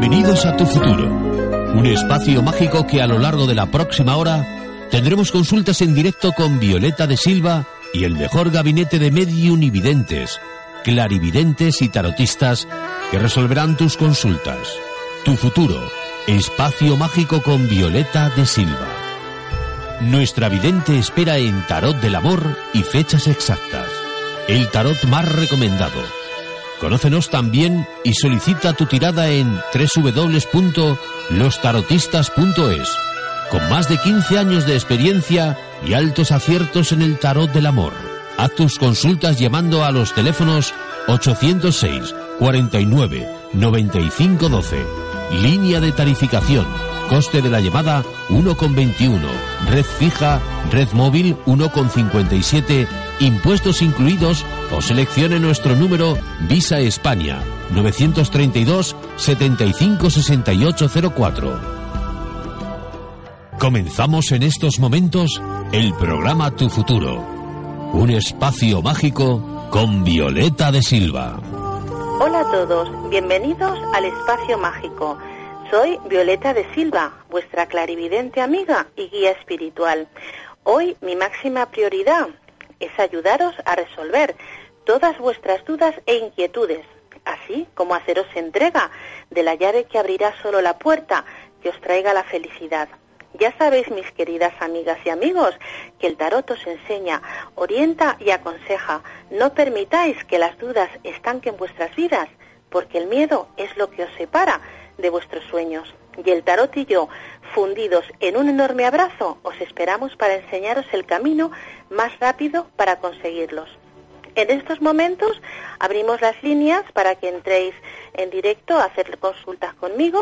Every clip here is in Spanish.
Bienvenidos a Tu Futuro, un espacio mágico que a lo largo de la próxima hora tendremos consultas en directo con Violeta de Silva y el mejor gabinete de medium y videntes, clarividentes y tarotistas que resolverán tus consultas. Tu Futuro, espacio mágico con Violeta de Silva. Nuestra vidente espera en Tarot del Amor y fechas exactas. El tarot más recomendado Conócenos también y solicita tu tirada en www.lostarotistas.es. Con más de 15 años de experiencia y altos aciertos en el tarot del amor. Haz tus consultas llamando a los teléfonos 806 49 95 12. Línea de tarificación. Coste de la llamada 1,21. Red fija, red móvil 1,57 impuestos incluidos o seleccione nuestro número Visa España 932 75 6804. Comenzamos en estos momentos el programa Tu Futuro, un espacio mágico con Violeta de Silva. Hola a todos, bienvenidos al espacio mágico. Soy Violeta de Silva, vuestra clarividente amiga y guía espiritual. Hoy mi máxima prioridad es ayudaros a resolver todas vuestras dudas e inquietudes, así como haceros entrega de la llave que abrirá solo la puerta que os traiga la felicidad. Ya sabéis, mis queridas amigas y amigos, que el tarot os enseña, orienta y aconseja. No permitáis que las dudas estanquen vuestras vidas, porque el miedo es lo que os separa de vuestros sueños. Y el tarot y yo, fundidos en un enorme abrazo, os esperamos para enseñaros el camino más rápido para conseguirlos. En estos momentos abrimos las líneas para que entréis en directo a hacer consultas conmigo.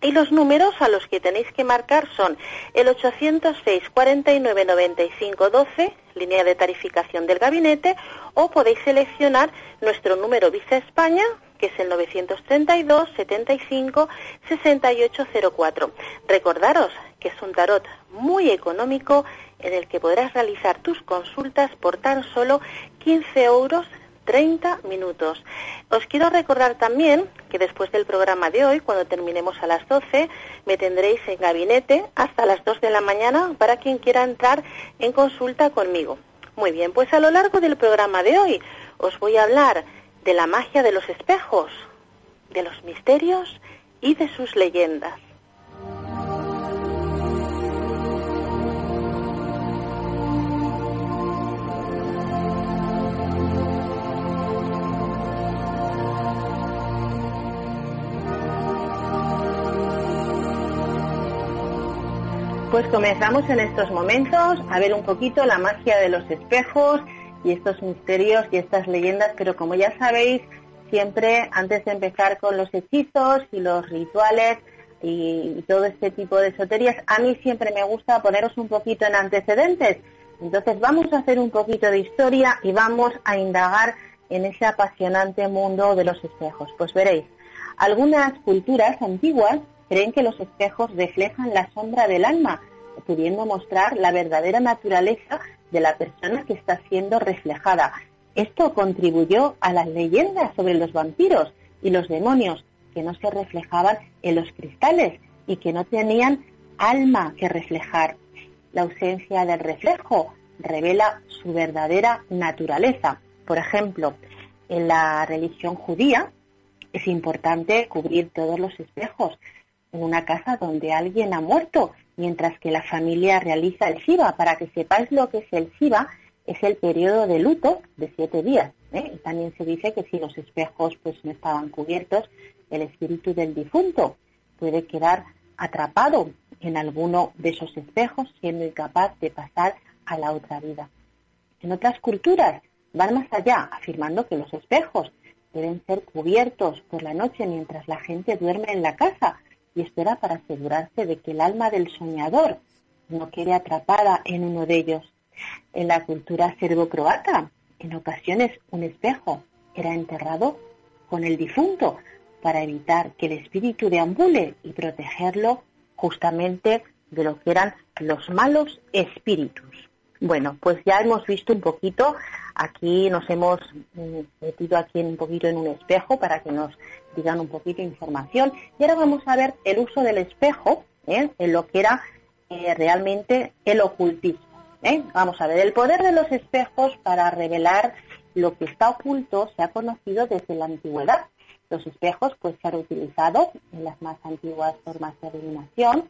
Y los números a los que tenéis que marcar son el 806 49 95 12, línea de tarificación del gabinete, o podéis seleccionar nuestro número Visa España, que es el 932 75 6804. Recordaros que es un tarot muy económico en el que podrás realizar tus consultas por tan solo 15 euros 30 minutos. Os quiero recordar también que después del programa de hoy, cuando terminemos a las 12, me tendréis en gabinete hasta las 2 de la mañana para quien quiera entrar en consulta conmigo. Muy bien, pues a lo largo del programa de hoy os voy a hablar de la magia de los espejos, de los misterios y de sus leyendas. Pues comenzamos en estos momentos a ver un poquito la magia de los espejos y estos misterios y estas leyendas, pero como ya sabéis, siempre antes de empezar con los hechizos y los rituales y todo este tipo de esoterías, a mí siempre me gusta poneros un poquito en antecedentes. Entonces vamos a hacer un poquito de historia y vamos a indagar en ese apasionante mundo de los espejos. Pues veréis, algunas culturas antiguas creen que los espejos reflejan la sombra del alma, pudiendo mostrar la verdadera naturaleza de la persona que está siendo reflejada. Esto contribuyó a las leyendas sobre los vampiros y los demonios que no se reflejaban en los cristales y que no tenían alma que reflejar. La ausencia del reflejo revela su verdadera naturaleza. Por ejemplo, en la religión judía es importante cubrir todos los espejos en una casa donde alguien ha muerto mientras que la familia realiza el Shiva. Para que sepáis lo que es el Shiva, es el periodo de luto de siete días. ¿eh? Y también se dice que si los espejos pues no estaban cubiertos, el espíritu del difunto puede quedar atrapado en alguno de esos espejos, siendo incapaz de pasar a la otra vida. En otras culturas van más allá, afirmando que los espejos deben ser cubiertos por la noche mientras la gente duerme en la casa, y espera para asegurarse de que el alma del soñador no quede atrapada en uno de ellos. En la cultura serbo-croata, en ocasiones un espejo era enterrado con el difunto para evitar que el espíritu deambule y protegerlo justamente de lo que eran los malos espíritus. Bueno, pues ya hemos visto un poquito, aquí nos hemos mm, metido aquí un poquito en un espejo para que nos digan un poquito de información. Y ahora vamos a ver el uso del espejo ¿eh? en lo que era eh, realmente el ocultismo. ¿eh? Vamos a ver, el poder de los espejos para revelar lo que está oculto se ha conocido desde la antigüedad. Los espejos pues se han utilizado en las más antiguas formas de adivinación,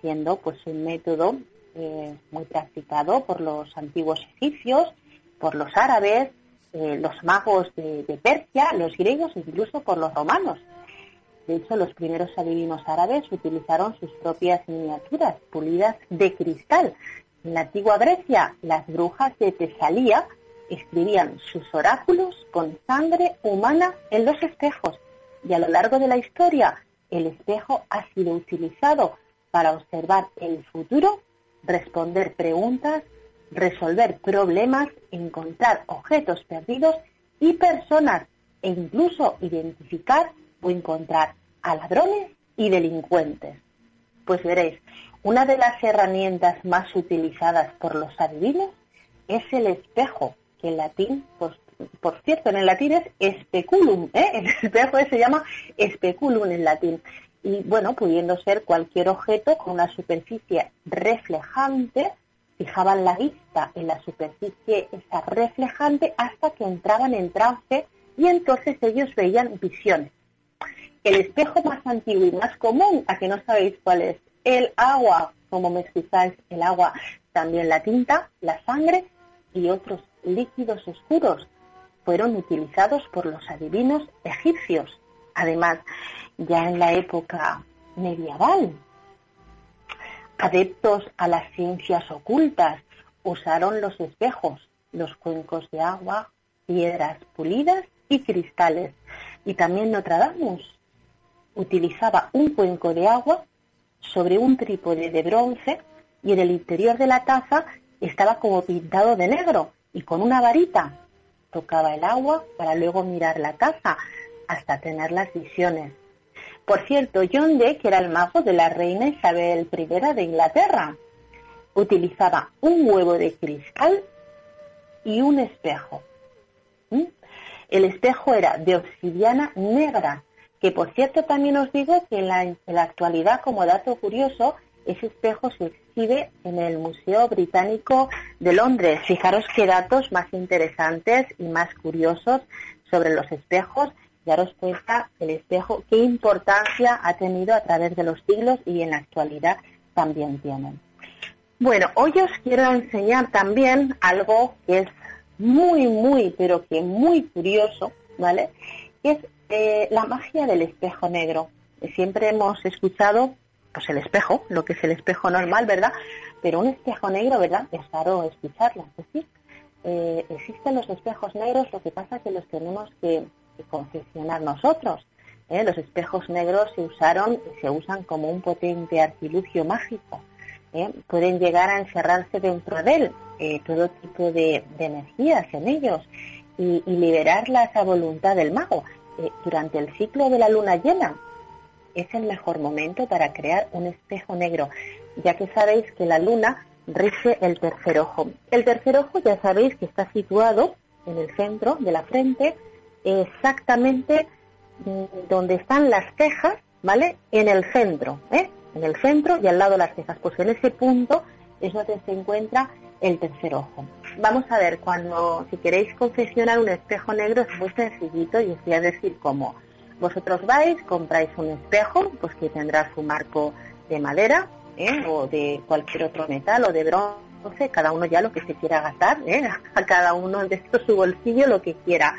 siendo pues un método muy practicado por los antiguos egipcios, por los árabes, eh, los magos de, Persia, los griegos e incluso por los romanos. De hecho, los primeros adivinos árabes utilizaron sus propias miniaturas pulidas de cristal. En la antigua Grecia, las brujas de Tesalía escribían sus oráculos con sangre humana en los espejos y a lo largo de la historia el espejo ha sido utilizado para observar el futuro responder preguntas, resolver problemas, encontrar objetos perdidos y personas e incluso identificar o encontrar a ladrones y delincuentes. Pues veréis, una de las herramientas más utilizadas por los adivinos es el espejo, que en latín, por cierto, en el latín es speculum, ¿eh? el espejo se llama speculum en latín y bueno, pudiendo ser cualquier objeto con una superficie reflejante, fijaban la vista en la superficie esa reflejante hasta que entraban en trance y entonces ellos veían visiones. El espejo más antiguo y más común, a que no sabéis cuál es, el agua, como me escucháis, el agua, también la tinta, la sangre y otros líquidos oscuros fueron utilizados por los adivinos egipcios. Además, ya en la época medieval. Adeptos a las ciencias ocultas usaron los espejos, los cuencos de agua, piedras pulidas y cristales. Y también Nostradamus utilizaba un cuenco de agua sobre un trípode de bronce y en el interior de la taza estaba como pintado de negro y con una varita tocaba el agua para luego mirar la taza hasta tener las visiones. Por cierto, John Dee, que era el mago de la reina Isabel I de Inglaterra, utilizaba un huevo de cristal y un espejo. ¿Mm? El espejo era de obsidiana negra, que por cierto también os digo que en la, en la actualidad, como dato curioso, ese espejo se exhibe en el Museo Británico de Londres. Fijaros qué datos más interesantes y más curiosos sobre los espejos daros cuenta el espejo qué importancia ha tenido a través de los siglos y en la actualidad también tienen. Bueno, hoy os quiero enseñar también algo que es muy, muy, pero que muy curioso, ¿vale? Que es eh, la magia del espejo negro. Siempre hemos escuchado, pues el espejo, lo que es el espejo normal, ¿verdad? Pero un espejo negro, ¿verdad? Es raro escucharlo, ¿sí? Pues eh, existen los espejos negros, lo que pasa es que los tenemos que confeccionar nosotros. ¿eh? Los espejos negros se usaron y se usan como un potente artilugio mágico. ¿eh? Pueden llegar a encerrarse dentro de él eh, todo tipo de, energías en ellos y, y, liberarlas a voluntad del mago. durante el ciclo de la luna llena es el mejor momento para crear un espejo negro, ya que sabéis que la luna rige el tercer ojo. El tercer ojo ya sabéis que está situado en el centro de la frente exactamente mm, donde están las cejas, ¿vale? En el centro, ¿eh? En el centro y al lado de las cejas. Pues en ese punto es donde se encuentra el tercer ojo. Vamos a ver, cuando, si queréis confeccionar un espejo negro es muy sencillito y os voy a decir cómo. Vosotros vais, compráis un espejo, pues que tendrá su marco de madera, ¿eh? o de cualquier otro metal o de bronce, cada uno ya lo que se quiera gastar, ¿eh? a cada uno de estos su bolsillo lo que quiera.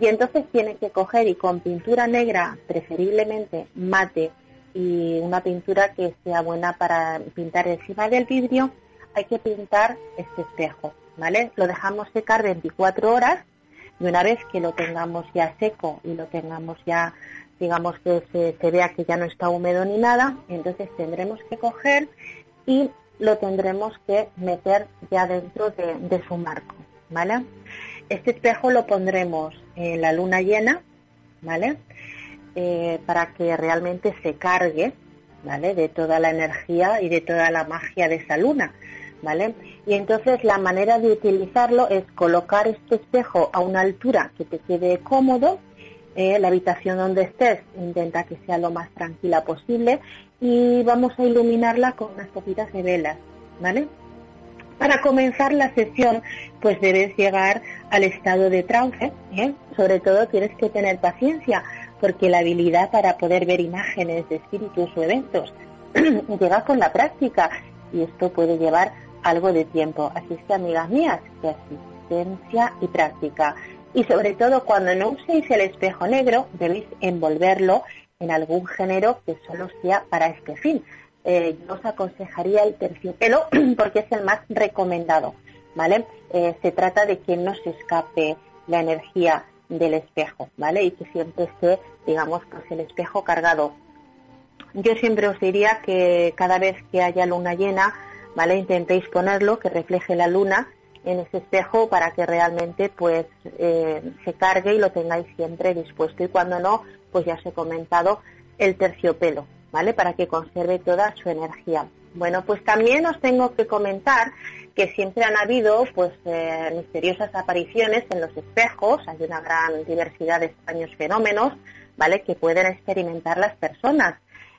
Y entonces tiene que coger y con pintura negra, preferiblemente mate, y una pintura que sea buena para pintar encima del vidrio, hay que pintar este espejo, ¿vale? Lo dejamos secar 24 horas y una vez que lo tengamos ya seco y lo tengamos ya, digamos que se, vea que ya no está húmedo ni nada, entonces tendremos que coger y lo tendremos que meter ya dentro de, de su marco, ¿vale? Este espejo lo pondremos la luna llena, ¿vale? Eh, para que realmente se cargue, ¿vale? De toda la energía y de toda la magia de esa luna. ¿vale? Y entonces la manera de utilizarlo es colocar este espejo a una altura que te quede cómodo, eh, la habitación donde estés intenta que sea lo más tranquila posible y vamos a iluminarla con unas poquitas de velas, ¿vale? Para comenzar la sesión, pues debes llegar al estado de trance, ¿eh? sobre todo tienes que tener paciencia, porque la habilidad para poder ver imágenes de espíritus o eventos llega con la práctica y esto puede llevar algo de tiempo. Así es que, amigas mías, asistencia y práctica. Y sobre todo, cuando no uséis el espejo negro, debéis envolverlo en algún género que solo sea para este fin. Eh, yo os aconsejaría el terciopelo porque es el más recomendado, ¿vale? Eh, se trata de que no se escape la energía del espejo, ¿vale? Y que siempre esté, digamos, pues el espejo cargado. Yo siempre os diría que cada vez que haya luna llena, ¿vale? Intentéis ponerlo, que refleje la luna en ese espejo para que realmente pues eh, se cargue y lo tengáis siempre dispuesto. Y cuando no, pues ya os he comentado el terciopelo, ¿vale? Para que conserve toda su energía. Bueno, pues también os tengo que comentar que siempre han habido pues eh, misteriosas apariciones en los espejos, hay una gran diversidad de extraños fenómenos, ¿vale? Que pueden experimentar las personas.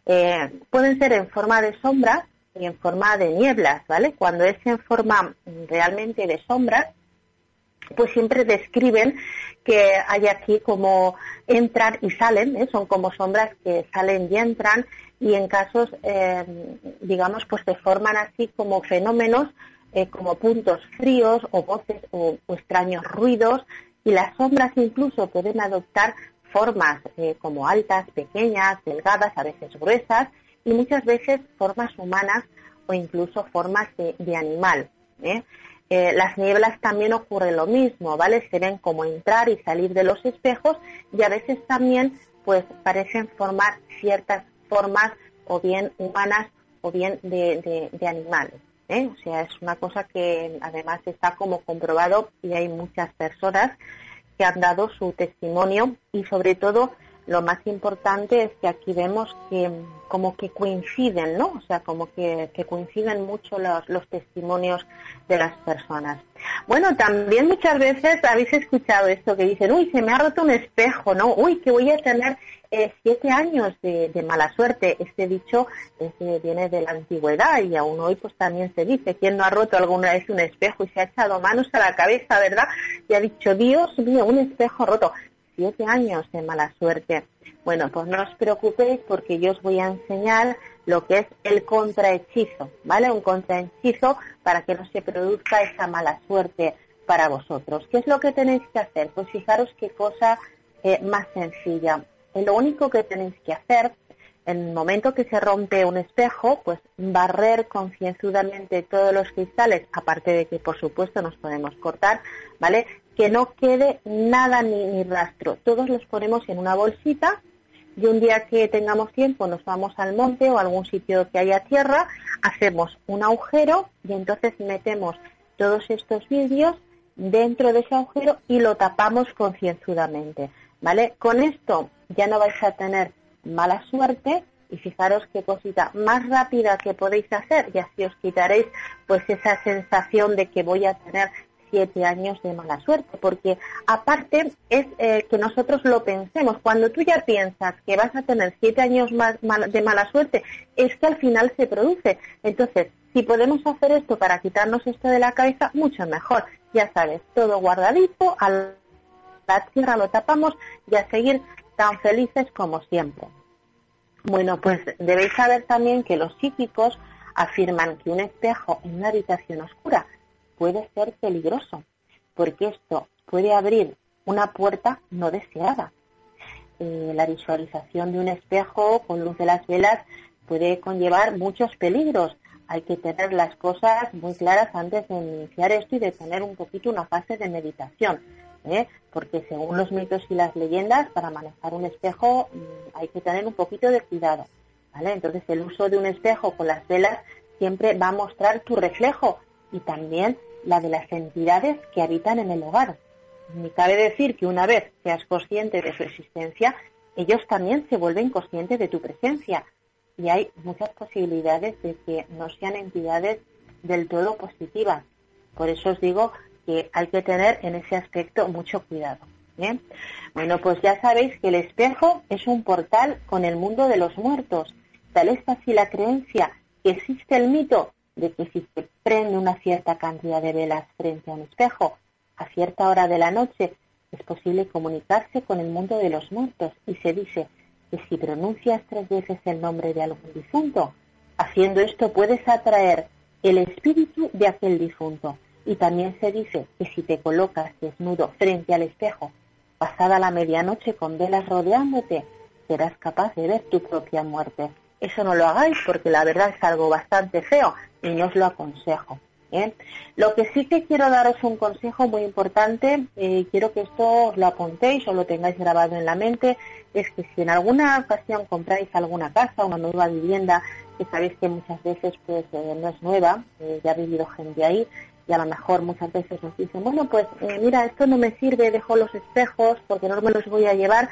Eh, pueden ser en forma de sombras y en forma de nieblas, ¿vale? Cuando es en forma realmente de sombras, pues siempre describen que hay aquí como entran y salen, ¿eh? son como sombras que salen y entran y en casos, eh, digamos, pues se forman así como fenómenos, eh, como puntos fríos o voces o, extraños ruidos y las sombras incluso pueden adoptar formas como altas, pequeñas, delgadas, a veces gruesas y muchas veces formas humanas o incluso formas de, animal. ¿eh? ¿eh? las nieblas también ocurre lo mismo, ¿vale? Se ven como entrar y salir de los espejos y a veces también pues parecen formar ciertas formas o bien humanas o bien de, de, animales. ¿eh? O sea, es una cosa que además está como comprobado y hay muchas personas que han dado su testimonio y sobre todo lo más importante es que aquí vemos que como que coinciden, ¿no? O sea, como que, coinciden mucho los, los, testimonios de las personas. Bueno, también muchas veces habéis escuchado esto que dicen, uy, se me ha roto un espejo, ¿no? Uy, que voy a tener eh, siete años de, mala suerte. Este dicho viene de la antigüedad y aún hoy pues también se dice, ¿quién no ha roto alguna vez un espejo y se ha echado manos a la cabeza, verdad? Y ha dicho, Dios mío, un espejo roto siete años de mala suerte. Bueno, pues no os preocupéis porque yo os voy a enseñar lo que es el contrahechizo, ¿vale? Un contrahechizo para que no se produzca esa mala suerte para vosotros. ¿Qué es lo que tenéis que hacer? Pues fijaros qué cosa eh, más sencilla. Lo único que tenéis que hacer en el momento que se rompe un espejo, pues barrer concienzudamente todos los cristales, aparte de que por supuesto nos podemos cortar, ¿vale? que no quede nada ni, rastro. Todos los ponemos en una bolsita y un día que tengamos tiempo nos vamos al monte o a algún sitio que haya tierra, hacemos un agujero y entonces metemos todos estos vídeos dentro de ese agujero y lo tapamos concienzudamente, ¿vale? Con esto ya no vais a tener mala suerte y fijaros qué cosita más rápida que podéis hacer y así os quitaréis pues esa sensación de que voy a tener siete años de mala suerte, porque aparte es eh, que nosotros lo pensemos. Cuando tú ya piensas que vas a tener siete años más de mala suerte, es que al final se produce. Entonces, si podemos hacer esto para quitarnos esto de la cabeza, mucho mejor. Ya sabes, todo guardadito, a la tierra lo tapamos y a seguir tan felices como siempre. Bueno, pues debéis saber también que los psíquicos afirman que un espejo en una habitación oscura puede ser peligroso, porque esto puede abrir una puerta no deseada. Eh, la visualización de un espejo con luz de las velas puede conllevar muchos peligros. Hay que tener las cosas muy claras antes de iniciar esto y de tener un poquito una fase de meditación. ¿Eh? Porque según los mitos y las leyendas, para manejar un espejo mm, hay que tener un poquito de cuidado. ¿vale? Entonces el uso de un espejo con las velas siempre va a mostrar tu reflejo y también la de las entidades que habitan en el hogar. Ni cabe decir que una vez seas consciente de su existencia, ellos también se vuelven conscientes de tu presencia. Y hay muchas posibilidades de que no sean entidades del todo positivas. Por eso os digo que hay que tener en ese aspecto mucho cuidado. Bueno, pues ya sabéis que el espejo es un portal con el mundo de los muertos. Tal es así la creencia que existe el mito de que si se prende una cierta cantidad de velas frente a un espejo a cierta hora de la noche, es posible comunicarse con el mundo de los muertos y se dice que si pronuncias tres veces el nombre de algún difunto, haciendo esto puedes atraer el espíritu de aquel difunto. Y también se dice que si te colocas desnudo frente al espejo, pasada la medianoche con velas rodeándote, serás capaz de ver tu propia muerte. Eso no lo hagáis porque la verdad es algo bastante feo y no os lo aconsejo. ¿eh? Lo que sí que quiero daros un consejo muy importante, eh, quiero que esto os lo apuntéis o lo tengáis grabado en la mente, es que si en alguna ocasión compráis alguna casa, una nueva vivienda, que sabéis que muchas veces pues eh, no es nueva, ya ha vivido gente ahí, y a lo mejor muchas veces os dicen, bueno, pues mira, esto no me sirve, dejo los espejos porque no me los voy a llevar.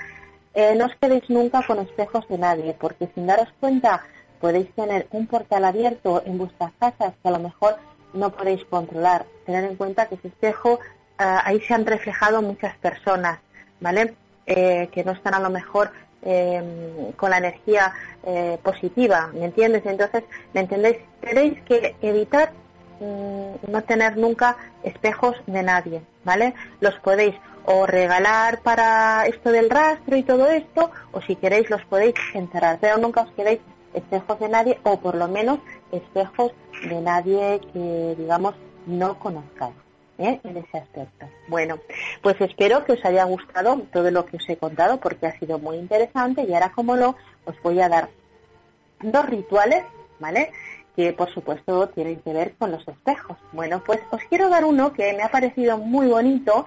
no os quedéis nunca con espejos de nadie, porque sin daros cuenta podéis tener un portal abierto en vuestras casas que a lo mejor no podéis controlar. Tener en cuenta que ese espejo, ah, ahí se han reflejado muchas personas, ¿vale? Eh, que no están a lo mejor em, con la energía eh, positiva, ¿me entiendes? Entonces, ¿me entendéis? Tenéis que evitar no tener nunca espejos de nadie, ¿vale? Los podéis o regalar para esto del rastro y todo esto, o si queréis los podéis enterrar, pero nunca os queréis espejos de nadie, o por lo menos espejos de nadie que, digamos, no conozcáis ¿eh? en ese aspecto. Bueno, pues espero que os haya gustado todo lo que os he contado porque ha sido muy interesante y ahora como lo os voy a dar dos rituales, ¿vale? Que por supuesto tienen que ver con los espejos. Bueno, pues os quiero dar uno que me ha parecido muy bonito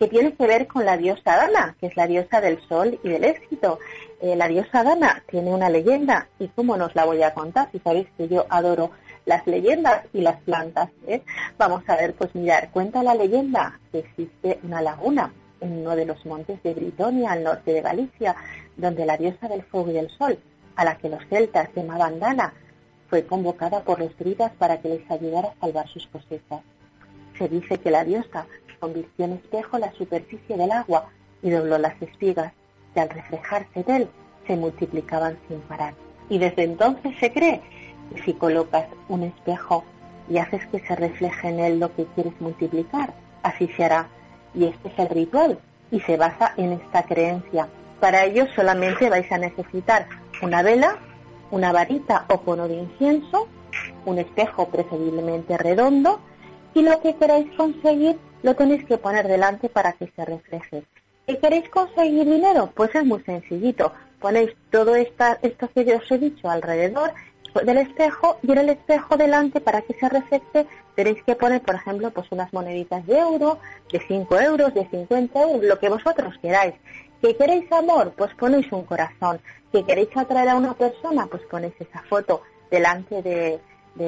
que tiene que ver con la diosa Dana, que es la diosa del sol y del éxito. Eh, la diosa Dana tiene una leyenda y cómo nos la voy a contar, si sabéis que yo adoro las leyendas y las plantas. ¿eh? Vamos a ver, pues mirar, cuenta la leyenda que existe una laguna en uno de los montes de Britonia, al norte de Galicia, donde la diosa del fuego y del sol, a la que los celtas llamaban Dana, fue convocada por los druidas para que les ayudara a salvar sus cosechas. Se dice que la diosa convirtió en espejo la superficie del agua y dobló las espigas, que al reflejarse de él se multiplicaban sin parar. Y desde entonces se cree que si colocas un espejo y haces que se refleje en él lo que quieres multiplicar, así se hará. Y este es el ritual y se basa en esta creencia. Para ello solamente vais a necesitar una vela, una varita o cono de incienso, un espejo preferiblemente redondo y lo que queráis conseguir lo tenéis que poner delante para que se refleje. ¿Y queréis conseguir dinero? Pues es muy sencillito. Ponéis todo esto que yo os he dicho alrededor del espejo y en el espejo delante para que se refleje tenéis que poner, por ejemplo, pues unas moneditas de euro, de 5 euros, de 50 euros, lo que vosotros queráis. ¿Que queréis amor? Pues ponéis un corazón. ¿Que queréis atraer a una persona? Pues ponéis esa foto delante de,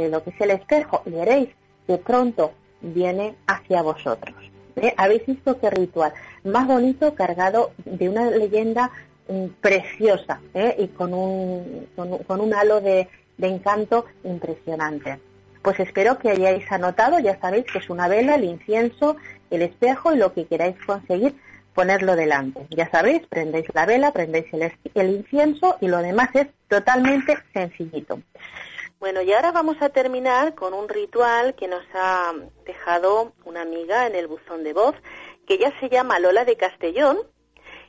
lo que es el espejo y veréis que pronto viene hacia vosotros. ¿Eh? ¿Habéis visto qué ritual? Más bonito, cargado de una leyenda mm, preciosa ¿eh? y con un, con, un halo de encanto impresionante. Pues espero que hayáis anotado, ya sabéis que es una vela, el incienso, el espejo y lo que queráis conseguir, ponerlo delante. Ya sabéis, prendéis la vela, prendéis el, el incienso y lo demás es totalmente sencillito. Bueno, y ahora vamos a terminar con un ritual que nos ha dejado una amiga en el buzón de voz, que ya se llama Lola de Castellón,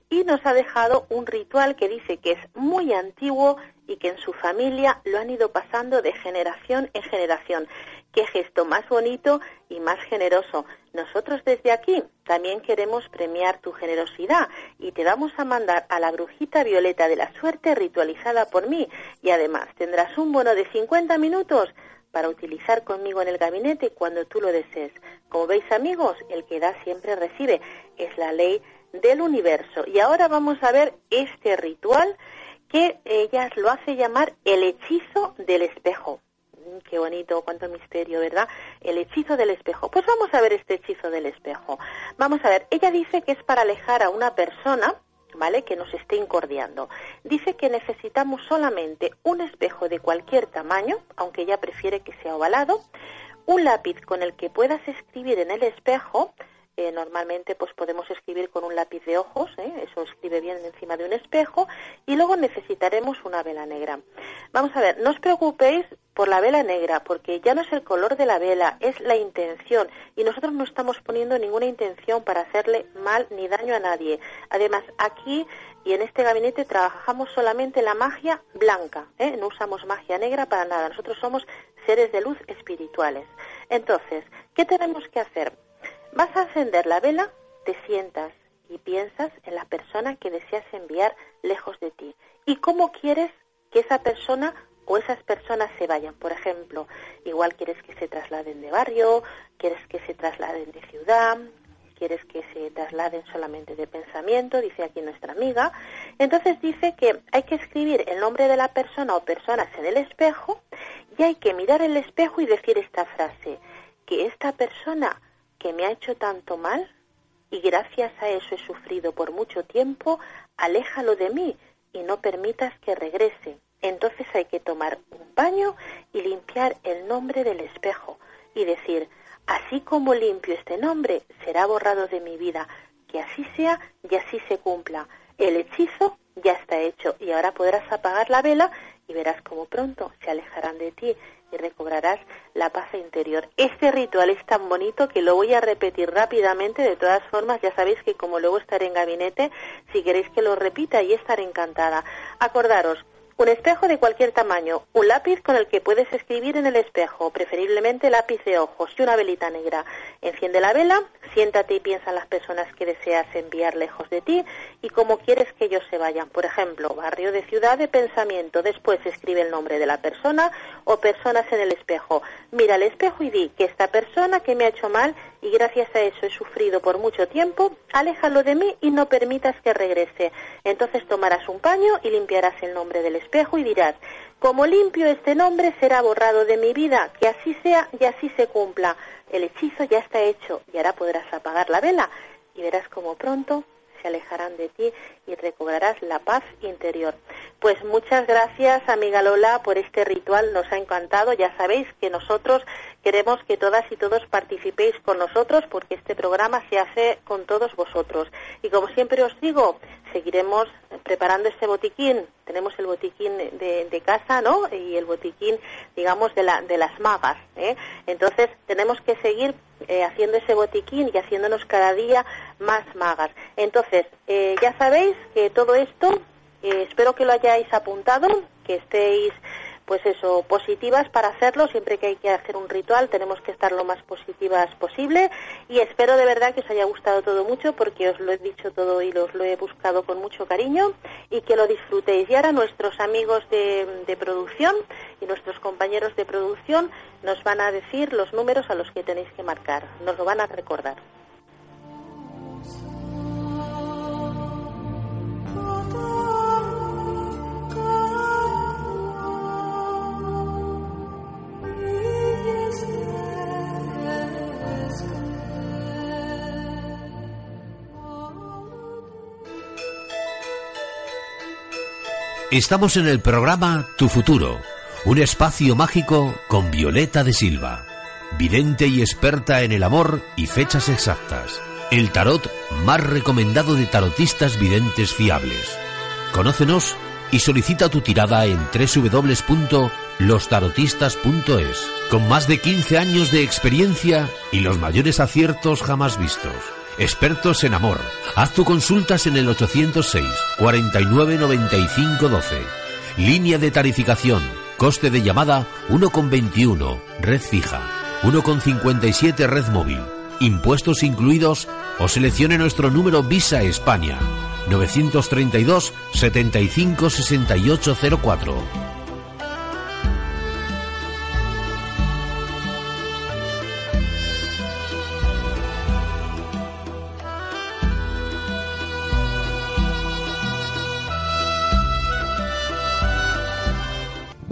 y nos ha dejado un ritual que dice que es muy antiguo y que en su familia lo han ido pasando de generación en generación Qué gesto más bonito y más generoso. Nosotros desde aquí también queremos premiar tu generosidad y te vamos a mandar a la brujita violeta de la suerte ritualizada por mí y además tendrás un bono de 50 minutos para utilizar conmigo en el gabinete cuando tú lo desees. Como veis amigos, el que da siempre recibe. Es la ley del universo. Y ahora vamos a ver este ritual que ella lo hace llamar el hechizo del espejo. Mm, qué bonito, cuánto misterio, ¿verdad? El hechizo del espejo. Pues vamos a ver este hechizo del espejo. Vamos a ver, ella dice que es para alejar a una persona, ¿vale? Que nos esté incordiando. Dice que necesitamos solamente un espejo de cualquier tamaño, aunque ella prefiere que sea ovalado, un lápiz con el que puedas escribir en el espejo, eh, normalmente pues podemos escribir con un lápiz de ojos, ¿eh? eso escribe bien encima de un espejo, y luego necesitaremos una vela negra. Vamos a ver, no os preocupéis por la vela negra, porque ya no es el color de la vela, es la intención, y nosotros no estamos poniendo ninguna intención para hacerle mal ni daño a nadie. Además, aquí y en este gabinete trabajamos solamente la magia blanca, ¿eh? no usamos magia negra para nada, nosotros somos seres de luz espirituales. Entonces, ¿qué tenemos que hacer? Vas a encender la vela, te sientas y piensas en la persona que deseas enviar lejos de ti y cómo quieres que esa persona o esas personas se vayan. Por ejemplo, igual quieres que se trasladen de barrio, quieres que se trasladen de ciudad, quieres que se trasladen solamente de pensamiento, dice aquí nuestra amiga. Entonces dice que hay que escribir el nombre de la persona o personas en el espejo y hay que mirar el espejo y decir esta frase, que esta persona que me ha hecho tanto mal y gracias a eso he sufrido por mucho tiempo, aléjalo de mí y no permitas que regrese. Entonces hay que tomar un paño y limpiar el nombre del espejo y decir, así como limpio este nombre, será borrado de mi vida, que así sea y así se cumpla. El hechizo ya está hecho y ahora podrás apagar la vela verás cómo pronto se alejarán de ti y recobrarás la paz interior. Este ritual es tan bonito que lo voy a repetir rápidamente. De todas formas, ya sabéis que como luego estaré en gabinete, si queréis que lo repita, y estaré encantada. Acordaros, un espejo de cualquier tamaño, un lápiz con el que puedes escribir en el espejo, preferiblemente lápiz de ojos y una velita negra. Enciende la vela, siéntate y piensa en las personas que deseas enviar lejos de ti y cómo quieres que ellos se vayan. Por ejemplo, barrio de ciudad de pensamiento. Después escribe el nombre de la persona o personas en el espejo. Mira el espejo y di que esta persona que me ha hecho mal y gracias a eso he sufrido por mucho tiempo, aléjalo de mí y no permitas que regrese. Entonces tomarás un paño y limpiarás el nombre del espejo y dirás, como limpio este nombre será borrado de mi vida, que así sea y así se cumpla. El hechizo ya está hecho y ahora podrás apagar la vela y verás como pronto se alejarán de ti y recobrarás la paz interior. Pues muchas gracias, amiga Lola, por este ritual. Nos ha encantado. Ya sabéis que nosotros queremos que todas y todos participéis con nosotros porque este programa se hace con todos vosotros. Y como siempre os digo, seguiremos preparando este botiquín. Tenemos el botiquín de, casa, ¿no? Y el botiquín, digamos, de, la, de las magas. ¿eh? Entonces, tenemos que seguir eh, haciendo ese botiquín y haciéndonos cada día más magas. Entonces, eh, ya sabéis que todo esto, eh, espero que lo hayáis apuntado, que estéis pues eso, positivas para hacerlo. Siempre que hay que hacer un ritual tenemos que estar lo más positivas posible y espero de verdad que os haya gustado todo mucho porque os lo he dicho todo y os lo he buscado con mucho cariño y que lo disfrutéis. Y ahora nuestros amigos de, de producción y nuestros compañeros de producción nos van a decir los números a los que tenéis que marcar, nos lo van a recordar. Estamos en el programa Tu Futuro, un espacio mágico con Violeta de Silva, vidente y experta en el amor y fechas exactas. El tarot más recomendado de tarotistas videntes fiables. Conócenos y solicita tu tirada en www.lostarotistas.es, con más de 15 años de experiencia y los mayores aciertos jamás vistos. Expertos en amor. Haz tu consultas en el 806 49 95 12. Línea de tarificación. Coste de llamada 1,21. Red fija. 1,57 red móvil. Impuestos incluidos o seleccione nuestro número Visa España 932 75 6804.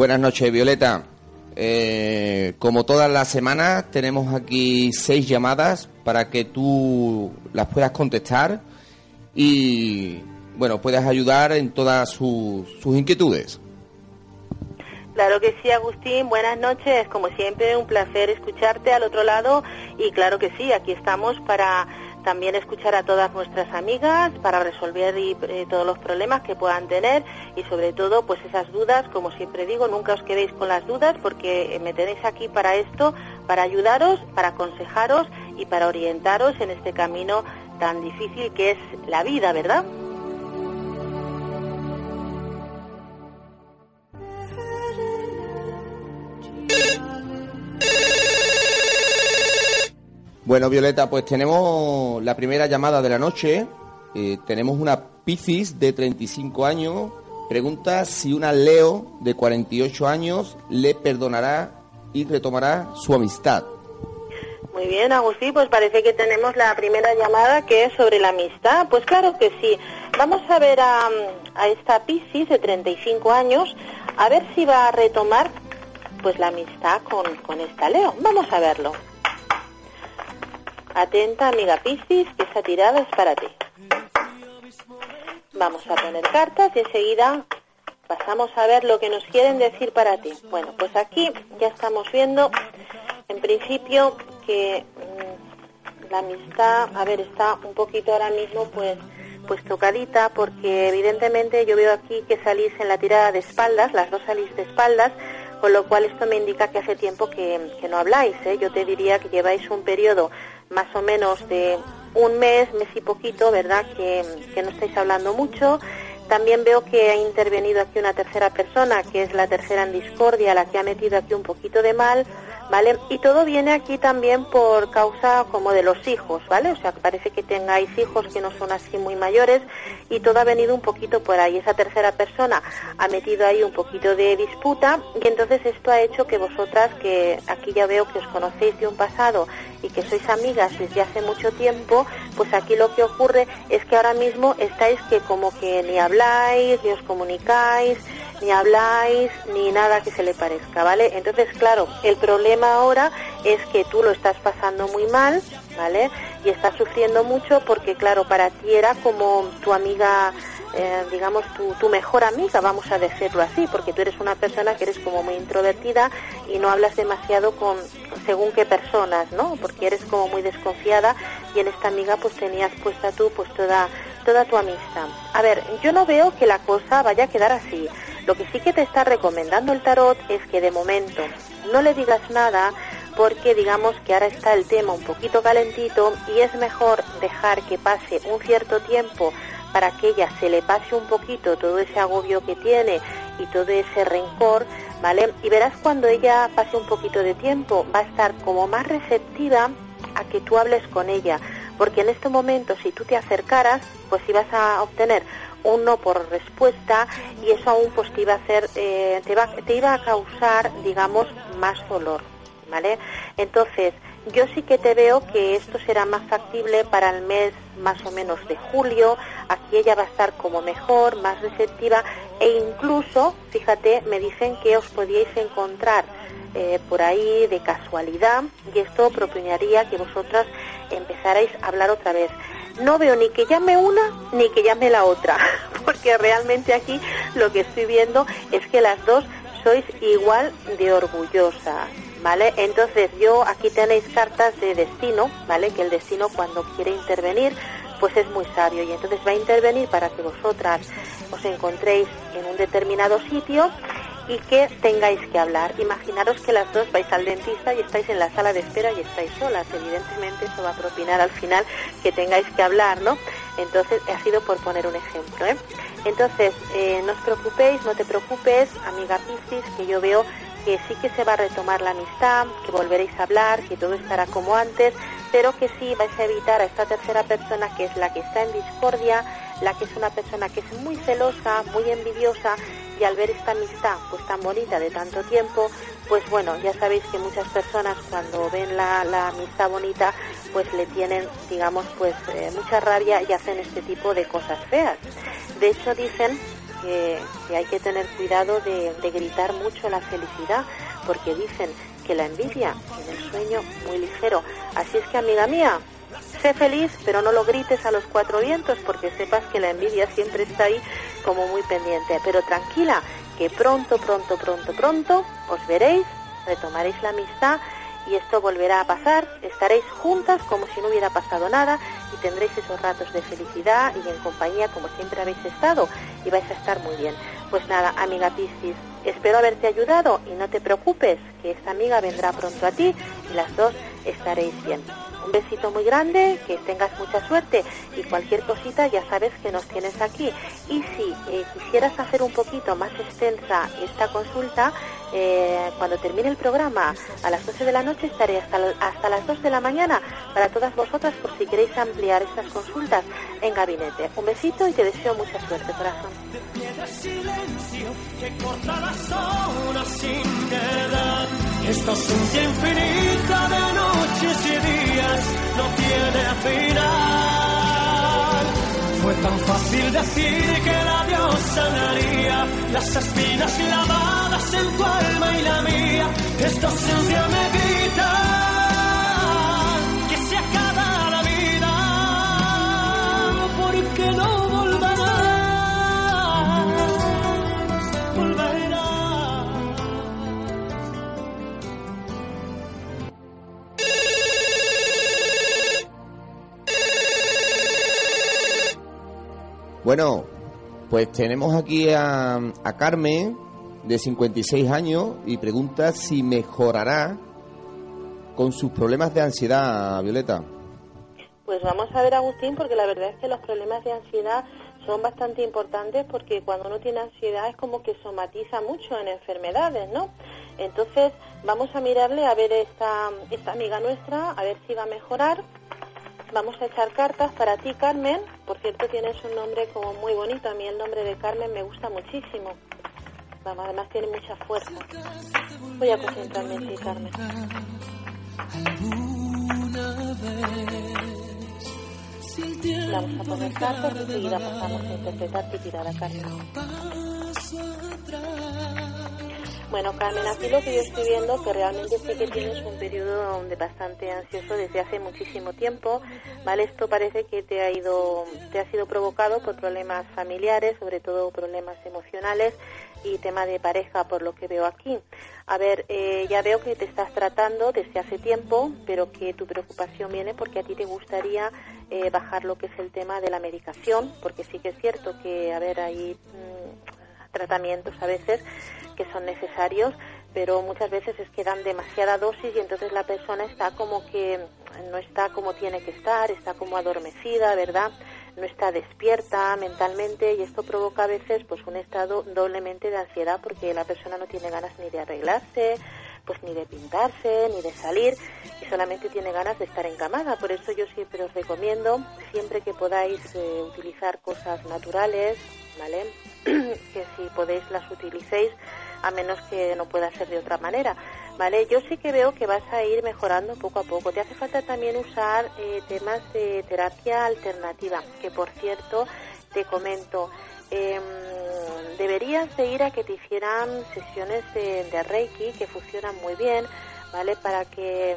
Buenas noches, Violeta. Eh, como todas las semanas, tenemos aquí seis llamadas para que tú las puedas contestar y, bueno, puedas ayudar en todas sus, inquietudes. Claro que sí, Agustín. Buenas noches. Como siempre, un placer escucharte al otro lado. Y claro que sí, aquí estamos para también escuchar a todas nuestras amigas para resolver eh, todos los problemas que puedan tener y sobre todo pues esas dudas, como siempre digo, nunca os quedéis con las dudas porque me tenéis aquí para esto, para ayudaros, para aconsejaros y para orientaros en este camino tan difícil que es la vida, ¿verdad? Bueno, Violeta, pues tenemos la primera llamada de la noche. Eh, tenemos una Piscis de 35 años. Pregunta si una Leo de 48 años le perdonará y retomará su amistad. Muy bien, Agustín, pues parece que tenemos la primera llamada que es sobre la amistad. Pues claro que sí. Vamos a ver a, a esta Piscis de 35 años, a ver si va a retomar pues la amistad con, con esta Leo. Vamos a verlo. Atenta, amiga Piscis, que esa tirada es para ti. Vamos a poner cartas y enseguida pasamos a ver lo que nos quieren decir para ti. Bueno, pues aquí ya estamos viendo, en principio, que mm, la amistad, a ver, está un poquito ahora mismo, pues pues tocadita porque evidentemente yo veo aquí que salís en la tirada de espaldas, las dos salís de espaldas, con lo cual esto me indica que hace tiempo que, no habláis. ¿eh? Yo te diría que lleváis un periodo más o menos de un mes, mes y poquito, ¿verdad? Que, que no estáis hablando mucho. También veo que ha intervenido aquí una tercera persona, que es la tercera en discordia, la que ha metido aquí un poquito de mal ¿vale? Y todo viene aquí también por causa como de los hijos, ¿vale? O sea, parece que tengáis hijos que no son así muy mayores y todo ha venido un poquito por ahí. Esa tercera persona ha metido ahí un poquito de disputa y entonces esto ha hecho que vosotras, que aquí ya veo que os conocéis de un pasado y que sois amigas desde hace mucho tiempo, pues aquí lo que ocurre es que ahora mismo estáis que como que ni habláis, ni os comunicáis, ni habláis, ni nada que se le parezca, ¿vale? Entonces, claro, el problema ahora es que tú lo estás pasando muy mal, ¿vale? Y estás sufriendo mucho porque, claro, para ti era como tu amiga, eh, digamos, tu, tu mejor amiga, vamos a decirlo así, porque tú eres una persona que eres como muy introvertida y no hablas demasiado con según qué personas, ¿no? Porque eres como muy desconfiada y en esta amiga pues tenías puesta tú pues toda toda tu amistad. A ver, yo no veo que la cosa vaya a quedar así. Lo que sí que te está recomendando el tarot es que de momento no le digas nada porque digamos que ahora está el tema un poquito calentito y es mejor dejar que pase un cierto tiempo para que ella se le pase un poquito todo ese agobio que tiene y todo ese rencor, ¿vale? Y verás cuando ella pase un poquito de tiempo va a estar como más receptiva a que tú hables con ella, porque en este momento si tú te acercaras, pues ibas a obtener un no por respuesta y eso aún pues te iba a hacer, eh, te, te iba a causar, digamos, más dolor, ¿vale? Entonces, yo sí que te veo que esto será más factible para el mes más o menos de julio. Aquí ella va a estar como mejor, más receptiva e incluso, fíjate, me dicen que os podíais encontrar eh, por ahí de casualidad y esto proponiría que vosotras empezarais a hablar otra vez no veo ni que llame una ni que llame la otra, porque realmente aquí lo que estoy viendo es que las dos sois igual de orgullosas, ¿vale? Entonces yo aquí tenéis cartas de destino, ¿vale? Que el destino cuando quiere intervenir, pues es muy sabio y entonces va a intervenir para que vosotras os encontréis en un determinado sitio y que tengáis que hablar. Imaginaros que las dos vais al dentista y estáis en la sala de espera y estáis solas. Evidentemente eso va a propinar al final que tengáis que hablar, ¿no? Entonces, ha sido por poner un ejemplo, ¿eh? Entonces, eh, no os preocupéis, no te preocupes, amiga Piscis, que yo veo que sí que se va a retomar la amistad, que volveréis a hablar, que todo estará como antes, pero que sí vais a evitar a esta tercera persona que es la que está en discordia, la que es una persona que es muy celosa, muy envidiosa y al ver esta amistad pues tan bonita de tanto tiempo, pues bueno, ya sabéis que muchas personas cuando ven la, amistad bonita pues le tienen, digamos, pues eh, mucha rabia y hacen este tipo de cosas feas. De hecho dicen que, hay que tener cuidado de, de gritar mucho la felicidad, porque dicen que la envidia en el sueño muy ligero. Así es que amiga mía, sé feliz, pero no lo grites a los cuatro vientos porque sepas que la envidia siempre está ahí como muy pendiente. Pero tranquila, que pronto, pronto, pronto, pronto os veréis, retomaréis la amistad y esto volverá a pasar, estaréis juntas como si no hubiera pasado nada y tendréis esos ratos de felicidad y en compañía como siempre habéis estado y vais a estar muy bien. Pues nada, amiga Piscis, espero haberte ayudado y no te preocupes, que esta amiga vendrá pronto a ti y las dos estaréis bien. Un besito muy grande, que tengas mucha suerte y cualquier cosita ya sabes que nos tienes aquí. Y si eh, quisieras hacer un poquito más extensa esta consulta, eh, cuando termine el programa a las 12 de la noche estaré hasta, hasta las 2 de la mañana para todas vosotras por si queréis ampliar estas consultas en gabinete. Un besito y te deseo mucha suerte, corazón. Esta ausencia infinita de noches y días no tiene final. Fue tan fácil decir que la diosa sanaría las espinas lavadas en tu alma y la mía. Esta ausencia me grita Bueno, pues tenemos aquí a, Carmen, de 56 años, y pregunta si mejorará con sus problemas de ansiedad, Violeta. Pues vamos a ver, Agustín, porque la verdad es que los problemas de ansiedad son bastante importantes porque cuando uno tiene ansiedad es como que somatiza mucho en enfermedades, ¿no? Entonces vamos a mirarle a ver esta, esta amiga nuestra, a ver si va a mejorar vamos a echar cartas para ti, Carmen. Por cierto, tienes un nombre como muy bonito. A mí el nombre de Carmen me gusta muchísimo. Además tiene mucha fuerza. Voy a concentrarme en ti, Carmen. Vamos a poner cartas y enseguida pasamos a interpretar tu tirada, Carmen. Bueno, Carmen, aquí lo que yo estoy viendo que realmente sí que tienes un periodo de bastante ansioso desde hace muchísimo tiempo, ¿vale? Esto parece que te ha ido, te ha sido provocado por problemas familiares, sobre todo problemas emocionales y tema de pareja, por lo que veo aquí. A ver, eh, ya veo que te estás tratando desde hace tiempo, pero que tu preocupación viene porque a ti te gustaría eh, bajar lo que es el tema de la medicación, porque sí que es cierto que, a ver, hay mm, tratamientos a veces que son necesarios, pero muchas veces es que dan demasiada dosis y entonces la persona está como que no está como tiene que estar, está como adormecida, ¿verdad? No está despierta mentalmente y esto provoca a veces pues un estado doblemente de ansiedad porque la persona no tiene ganas ni de arreglarse, pues ni de pintarse, ni de salir y solamente tiene ganas de estar encamada. Por eso yo siempre os recomiendo, siempre que podáis eh, utilizar cosas naturales, ¿vale? que si podéis las utilicéis a menos que no pueda ser de otra manera. ¿Vale? Yo sí que veo que vas a ir mejorando poco a poco. Te hace falta también usar eh, temas de terapia alternativa, que por cierto, te comento, eh, deberías de ir a que te hicieran sesiones de, Reiki que funcionan muy bien, ¿vale? Para que,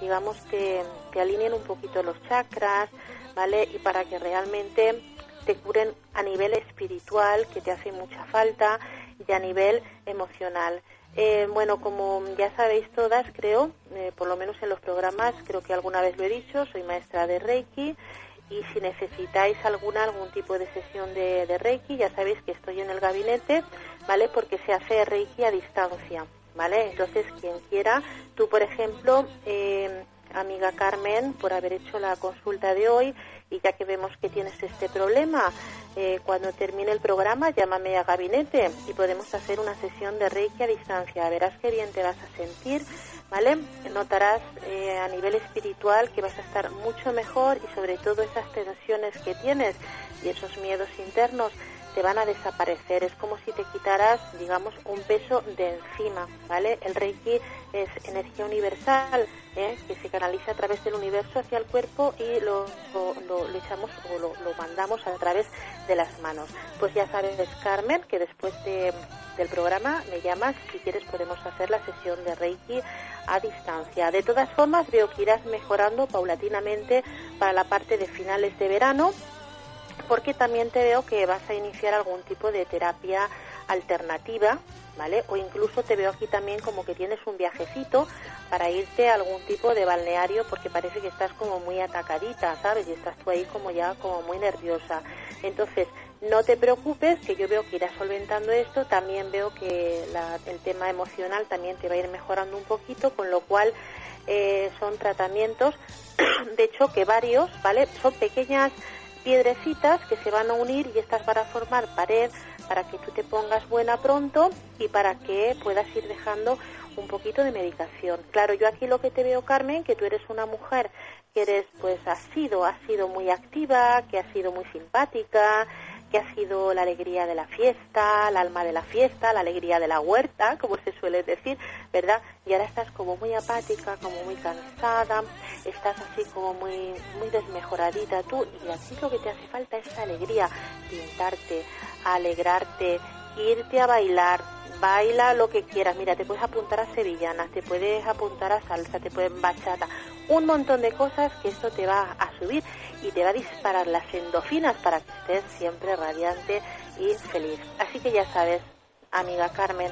digamos, que te alineen un poquito los chakras, ¿vale? Y para que realmente te curen a nivel espiritual, que te hace mucha falta, y a nivel emocional. Eh, bueno, como ya sabéis todas, creo, eh, por lo menos en los programas, creo que alguna vez lo he dicho, soy maestra de Reiki y si necesitáis alguna algún tipo de sesión de, Reiki, ya sabéis que estoy en el gabinete, ¿vale? Porque se hace Reiki a distancia, ¿vale? Entonces, quien quiera, tú, por ejemplo, eh, amiga Carmen, por haber hecho la consulta de hoy, y ya que vemos que tienes este problema, eh, cuando termine el programa llámame a gabinete y podemos hacer una sesión de Reiki a distancia. Verás qué bien te vas a sentir, ¿vale? Notarás eh, a nivel espiritual que vas a estar mucho mejor y sobre todo esas tensiones que tienes y esos miedos internos te van a desaparecer. Es como si te quitaras, digamos, un peso de encima, ¿vale? El Reiki es energía universal ¿eh? que se canaliza a través del universo hacia el cuerpo y lo, lo, echamos o lo, mandamos a través de las manos. Pues ya sabes, Carmen, que después de, del programa me llamas, si quieres podemos hacer la sesión de Reiki a distancia. De todas formas, veo que irás mejorando paulatinamente para la parte de finales de verano porque también te veo que vas a iniciar algún tipo de terapia alternativa, ¿vale? O incluso te veo aquí también como que tienes un viajecito para irte a algún tipo de balneario porque parece que estás como muy atacadita, ¿sabes? Y estás tú ahí como ya como muy nerviosa. Entonces, no te preocupes, que yo veo que irás solventando esto, también veo que el tema emocional también te va a ir mejorando un poquito, con lo cual eh, son tratamientos, de hecho que varios, ¿vale? Son pequeñas piedrecitas que se van a unir y estas van a formar pared para que tú te pongas buena pronto y para que puedas ir dejando un poquito de medicación. Claro, yo aquí lo que te veo, Carmen, que tú eres una mujer que eres, pues, has sido, has sido muy activa, que has sido muy simpática, que ha sido la alegría de la fiesta, el alma de la fiesta, la alegría de la huerta, como se suele decir, ¿verdad? Y ahora estás como muy apática, como muy cansada, estás así como muy, muy desmejoradita tú, y así lo que te hace falta es alegría, pintarte, alegrarte, irte a bailar, baila lo que quieras. Mira, te puedes apuntar a sevillanas, te puedes apuntar a salsa, te puedes bachata, un montón de cosas que esto te va a subir y te va a disparar las endorfinas para que estés siempre radiante y feliz. Así que ya sabes, amiga Carmen,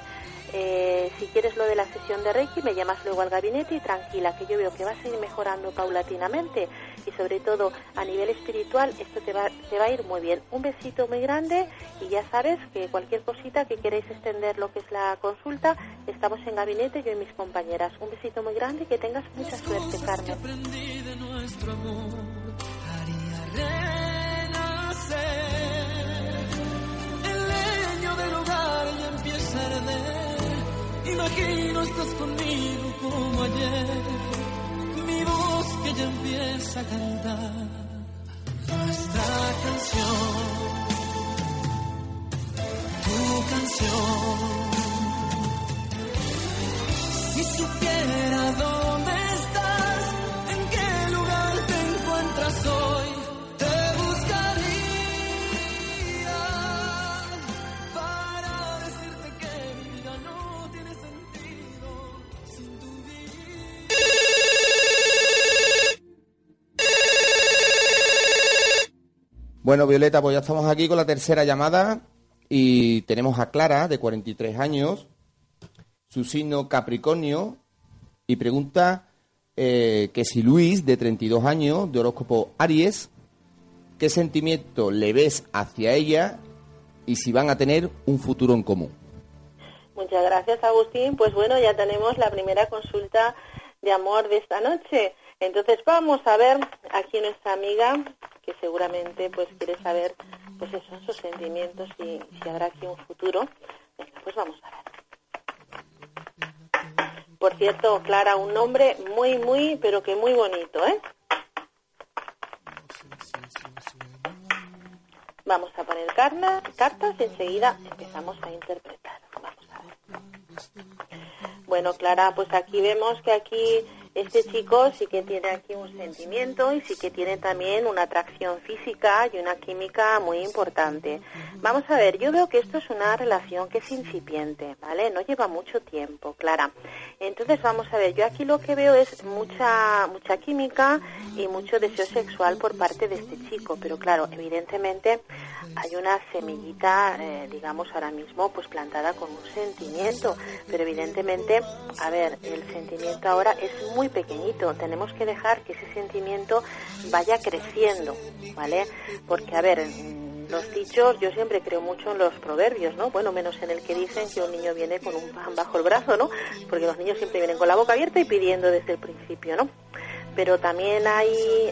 eh, si quieres lo de la sesión de Reiki, me llamas luego al gabinete y tranquila, que yo veo que vas a ir mejorando paulatinamente y sobre todo a nivel espiritual esto te va, te va a ir muy bien. Un besito muy grande y ya sabes que cualquier cosita que queréis extender lo que es la consulta, estamos en gabinete yo y mis compañeras. Un besito muy grande y que tengas mucha suerte, Carmen. Imagino estás conmigo como ayer, mi voz que ya empieza a cantar. Nuestra canción, tu canción. Si supiera dónde Bueno, Violeta, pues ya estamos aquí con la tercera llamada y tenemos a Clara, de 43 años, su signo Capricornio, y pregunta eh, que si Luis, de 32 años, de horóscopo Aries, ¿qué sentimiento le ves hacia ella y si van a tener un futuro en común? Muchas gracias, Agustín. Pues bueno, ya tenemos la primera consulta de amor de esta noche. Entonces vamos a ver aquí nuestra amiga que seguramente pues quiere saber pues esos sus sentimientos y si habrá aquí un futuro. Venga, pues vamos a ver. Por cierto, Clara, un nombre muy, muy, pero que muy bonito, ¿eh? Vamos a poner cartas y enseguida empezamos a interpretar. Vamos a ver. Bueno, Clara, pues aquí vemos que aquí este chico sí que tiene aquí un sentimiento y sí que tiene también una atracción física y una química muy importante. Vamos a ver, yo veo que esto es una relación que es incipiente, ¿vale? No lleva mucho tiempo, Clara. Entonces vamos a ver, yo aquí lo que veo es mucha mucha química y mucho deseo sexual por parte de este chico, pero claro, evidentemente hay una semillita, eh, digamos ahora mismo, pues plantada con un sentimiento, pero evidentemente, a ver, el sentimiento ahora es muy pequeñito, tenemos que dejar que ese sentimiento vaya creciendo, ¿vale? Porque, a ver, los dichos, yo siempre creo mucho en los proverbios, ¿no? Bueno, menos en el que dicen que un niño viene con un pan bajo el brazo, ¿no? Porque los niños siempre vienen con la boca abierta y pidiendo desde el principio, ¿no? Pero también hay,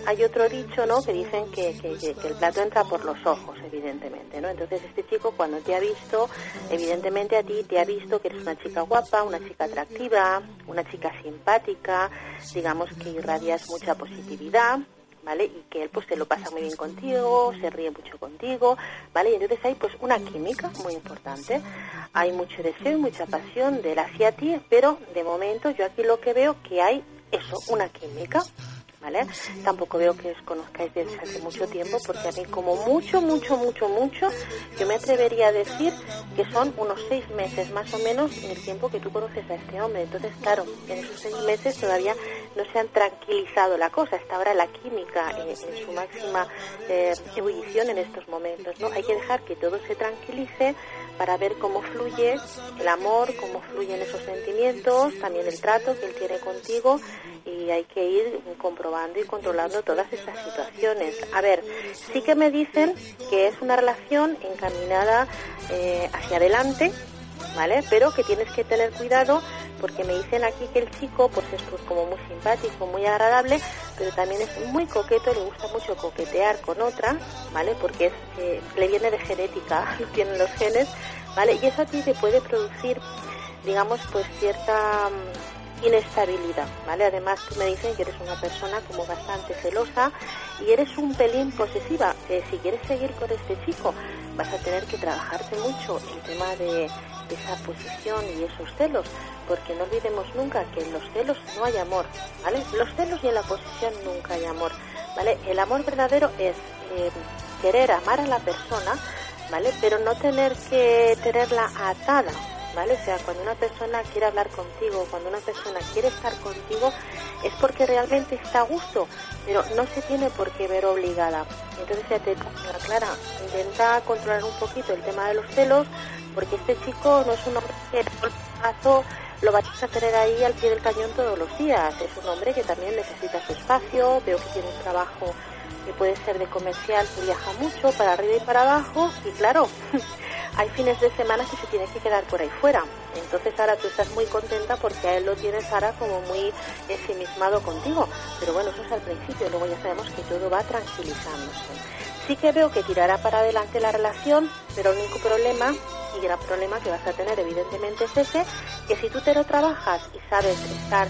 hay otro dicho, ¿no? Que dicen que, que, el plato entra por los ojos, evidentemente, ¿no? Entonces este chico cuando te ha visto, evidentemente a ti te ha visto que eres una chica guapa, una chica atractiva, una chica simpática, digamos que irradias mucha positividad, ¿vale? Y que él pues se lo pasa muy bien contigo, se ríe mucho contigo, ¿vale? Y entonces hay pues una química muy importante. Hay mucho deseo y mucha pasión de él hacia ti, pero de momento yo aquí lo que veo que hay eso, una química, ¿vale? Tampoco veo que os conozcáis desde hace mucho tiempo, porque a mí como mucho, mucho, mucho, mucho, yo me atrevería a decir que son unos seis meses más o menos en el tiempo que tú conoces a este hombre. Entonces, claro, en esos seis meses todavía no se han tranquilizado la cosa, está ahora la química en, su máxima eh, ebullición en estos momentos, ¿no? Hay que dejar que todo se tranquilice para ver cómo fluye el amor, cómo fluyen esos sentimientos, también el trato que él tiene contigo y hay que ir comprobando y controlando todas estas situaciones. A ver, sí que me dicen que es una relación encaminada eh, hacia adelante, ¿vale? Pero que tienes que tener cuidado porque me dicen aquí que el chico pues es pues como muy simpático, muy agradable, pero también es muy coqueto, le gusta mucho coquetear con otra, ¿vale? Porque es, eh, le viene de genética, lo tienen los genes, ¿vale? Y eso a ti te puede producir, digamos, pues cierta mm, inestabilidad, ¿vale? Además, tú me dicen que eres una persona como bastante celosa y eres un pelín posesiva. Eh, si quieres seguir con este chico, vas a tener que trabajarte mucho el tema de, esa posesión y esos celos, porque no olvidemos nunca que en los celos no hay amor, ¿vale? Los celos y en la posesión nunca hay amor, ¿vale? El amor verdadero es eh, querer amar a la persona, ¿vale? Pero no tener que tenerla atada, ¿vale? O sea, cuando una persona quiere hablar contigo, cuando una persona quiere estar contigo, es porque realmente está a gusto, pero no se tiene por qué ver obligada. Entonces, ya te Clara, intenta controlar un poquito el tema de los celos, porque este chico no es un hombre que lo vas a tener ahí al pie del cañón todos los días. Es un hombre que también necesita su espacio, veo que tiene un trabajo que puede ser de comercial, que viaja mucho para arriba y para abajo, y claro, hay fines de semana que se tiene que quedar por ahí fuera. Entonces ahora tú estás muy contenta porque a él lo tienes ahora como muy ensimismado contigo. Pero bueno, eso es al principio, luego ya sabemos que todo va tranquilizándose. Sí que veo que tirará para adelante la relación, pero el único problema y gran problema que vas a tener evidentemente es ese, que si tú te lo trabajas y sabes estar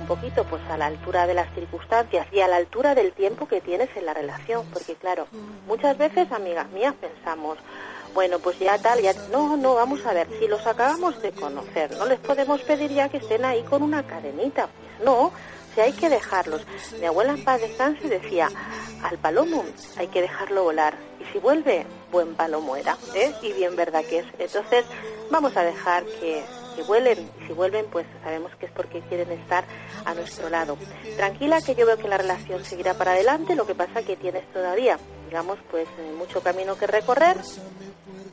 un poquito pues a la altura de las circunstancias y a la altura del tiempo que tienes en la relación, porque claro, muchas veces, amigas mías, pensamos, bueno, pues ya tal, ya... No, no, vamos a ver, si los acabamos de conocer, no les podemos pedir ya que estén ahí con una cadenita. Pues no, sea, hay que dejarlos. Mi abuela en paz descanse decía, al palomo hay que dejarlo volar. Y si vuelve, buen palomo era. ¿eh? Y bien verdad que es. Entonces, vamos a dejar que, que vuelen. Y si vuelven, pues sabemos que es porque quieren estar a nuestro lado. Tranquila, que yo veo que la relación seguirá para adelante. Lo que pasa que tienes todavía, digamos, pues eh, mucho camino que recorrer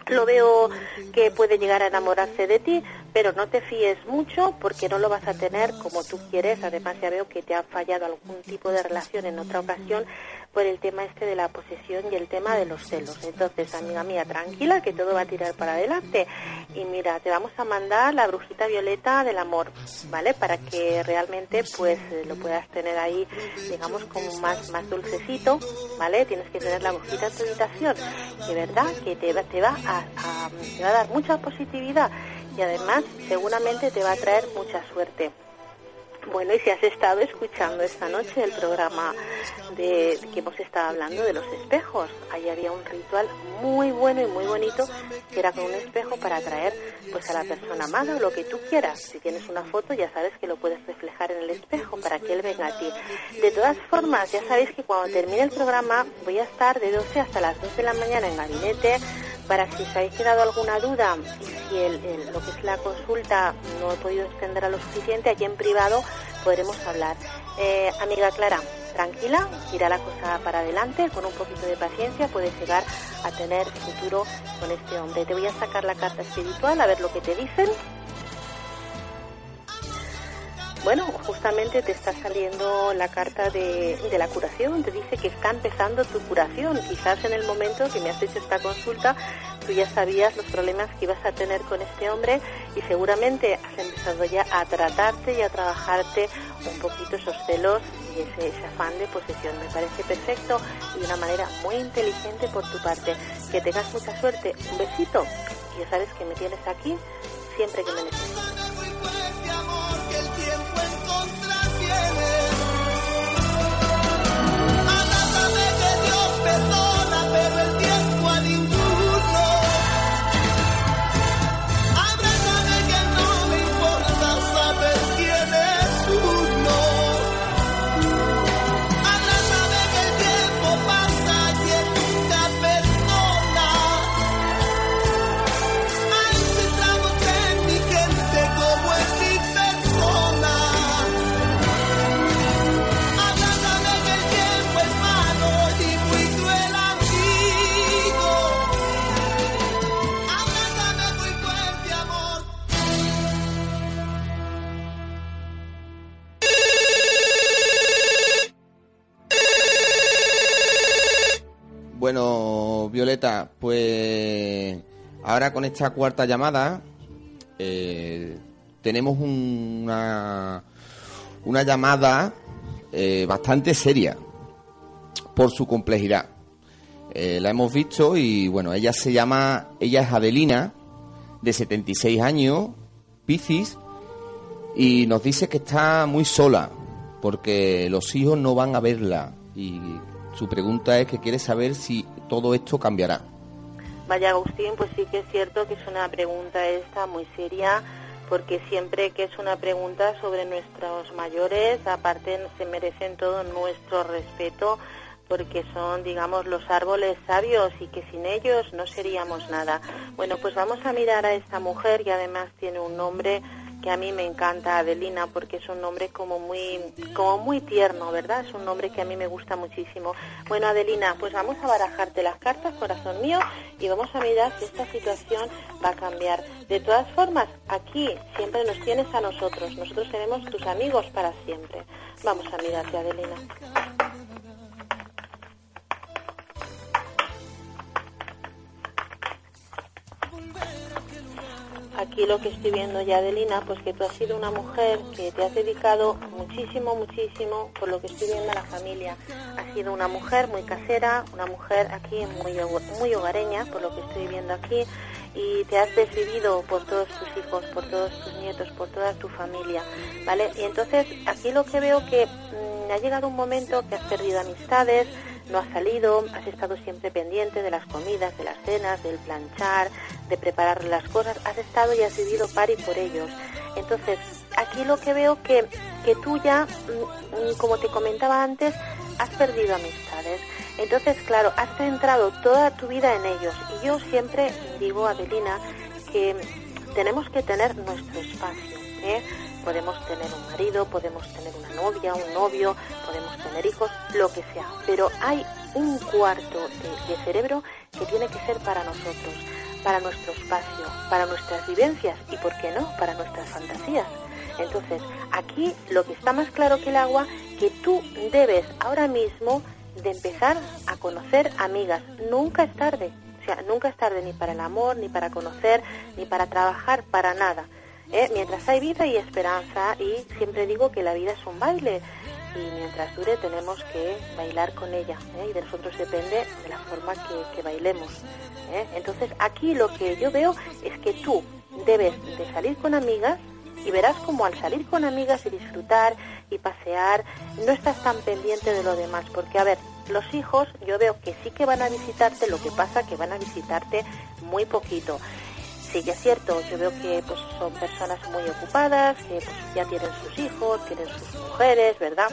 lo veo que puede llegar a enamorarse de ti, pero no te fíes mucho porque no lo vas a tener como tú quieres. Además ya veo que te ha fallado algún tipo de relación en otra ocasión por el tema este de la posesión y el tema de los celos. Entonces, amiga mía, tranquila que todo va a tirar para adelante. Y mira, te vamos a mandar la brujita violeta del amor, ¿vale? Para que realmente pues lo puedas tener ahí, digamos, como más, más dulcecito, ¿vale? Tienes que tener la brujita en tu habitación. De verdad que te, te, va te va a dar mucha positividad y además seguramente te va a traer mucha suerte. Bueno, y si has estado escuchando esta noche el programa de que hemos estado hablando de los espejos, ahí había un ritual muy bueno y muy bonito que era con un espejo para atraer pues a la persona amada o lo que tú quieras. Si tienes una foto ya sabes que lo puedes reflejar en el espejo para que él venga a ti. De todas formas, ya sabéis que cuando termine el programa voy a estar de 12 hasta las 2 de la mañana en gabinete para si os habéis quedado alguna duda y si el, lo que es la consulta no he podido extender a lo suficiente, aquí en privado podremos hablar. Eh, amiga Clara, tranquila, irá la cosa para adelante, con un poquito de paciencia puedes llegar a tener futuro con este hombre. Te voy a sacar la carta espiritual a ver lo que te dicen. Bueno, justamente te está saliendo la carta de, la curación, te dice que está empezando tu curación. Quizás en el momento que me has hecho esta consulta, tú ya sabías los problemas que ibas a tener con este hombre y seguramente has empezado ya a tratarte y a trabajarte un poquito esos celos y ese, ese afán de posesión. Me parece perfecto y de una manera muy inteligente por tu parte. Que tengas mucha suerte. Un besito. Y ya sabes que me tienes aquí siempre que me necesites. Perdona, pero ahora con esta cuarta llamada eh, tenemos una, una llamada eh, bastante seria por su complejidad. Eh, la hemos visto y bueno, ella se llama, ella es Adelina, de 76 años, Piscis, y nos dice que está muy sola porque los hijos no van a verla y su pregunta es que quiere saber si todo esto cambiará. Vaya Agustín, pues sí que es cierto que es una pregunta esta muy seria porque siempre que es una pregunta sobre nuestros mayores, aparte se merecen todo nuestro respeto porque son, digamos, los árboles sabios y que sin ellos no seríamos nada. Bueno, pues vamos a mirar a esta mujer que además tiene un nombre que a mí me encanta, Adelina, porque es un nombre como muy, como muy tierno, ¿verdad? Es un nombre que a mí me gusta muchísimo. Bueno, Adelina, pues vamos a barajarte las cartas, corazón mío, y vamos a mirar si esta situación va a cambiar. De todas formas, aquí siempre nos tienes a nosotros. Nosotros tenemos tus amigos para siempre. Vamos a mirarte, Adelina. Aquí lo que estoy viendo ya, Adelina, pues que tú has sido una mujer que te has dedicado muchísimo, muchísimo, por lo que estoy viendo a la familia. Has sido una mujer muy casera, una mujer aquí muy, muy hogareña, por lo que estoy viendo aquí, y te has decidido por todos tus hijos, por todos tus nietos, por toda tu familia, ¿vale? Y entonces aquí lo que veo que mm, ha llegado un momento que has perdido amistades, no has salido, has estado siempre pendiente de las comidas, de las cenas, del planchar, de preparar las cosas, has estado y has vivido par y por ellos. Entonces, aquí lo que veo que, que tú ya, mm, mm, como te comentaba antes, has perdido amistades. Entonces, claro, has centrado toda tu vida en ellos. Y yo siempre digo, Adelina, que tenemos que tener nuestro espacio. ¿eh? Podemos tener un marido, podemos tener una novia, un novio, podemos tener hijos, lo que sea. Pero hay un cuarto de, cerebro que tiene que ser para nosotros, para nuestro espacio, para nuestras vivencias y, ¿por qué no?, para nuestras fantasías. Entonces, aquí lo que está más claro que el agua, que tú debes ahora mismo de empezar a conocer amigas. Nunca es tarde. O sea, nunca es tarde ni para el amor, ni para conocer, ni para trabajar, para nada. ¿Eh? mientras hay vida y esperanza y siempre digo que la vida es un baile y mientras dure tenemos que bailar con ella ¿eh? y de nosotros depende de la forma que, bailemos. ¿eh? Entonces aquí lo que yo veo es que tú debes de salir con amigas y verás como al salir con amigas y disfrutar y pasear no estás tan pendiente de lo demás porque a ver los hijos yo veo que sí que van a visitarte lo que pasa que van a visitarte muy poquito sí que es cierto, yo veo que pues son personas muy ocupadas, que pues, ya tienen sus hijos, tienen sus mujeres, ¿verdad?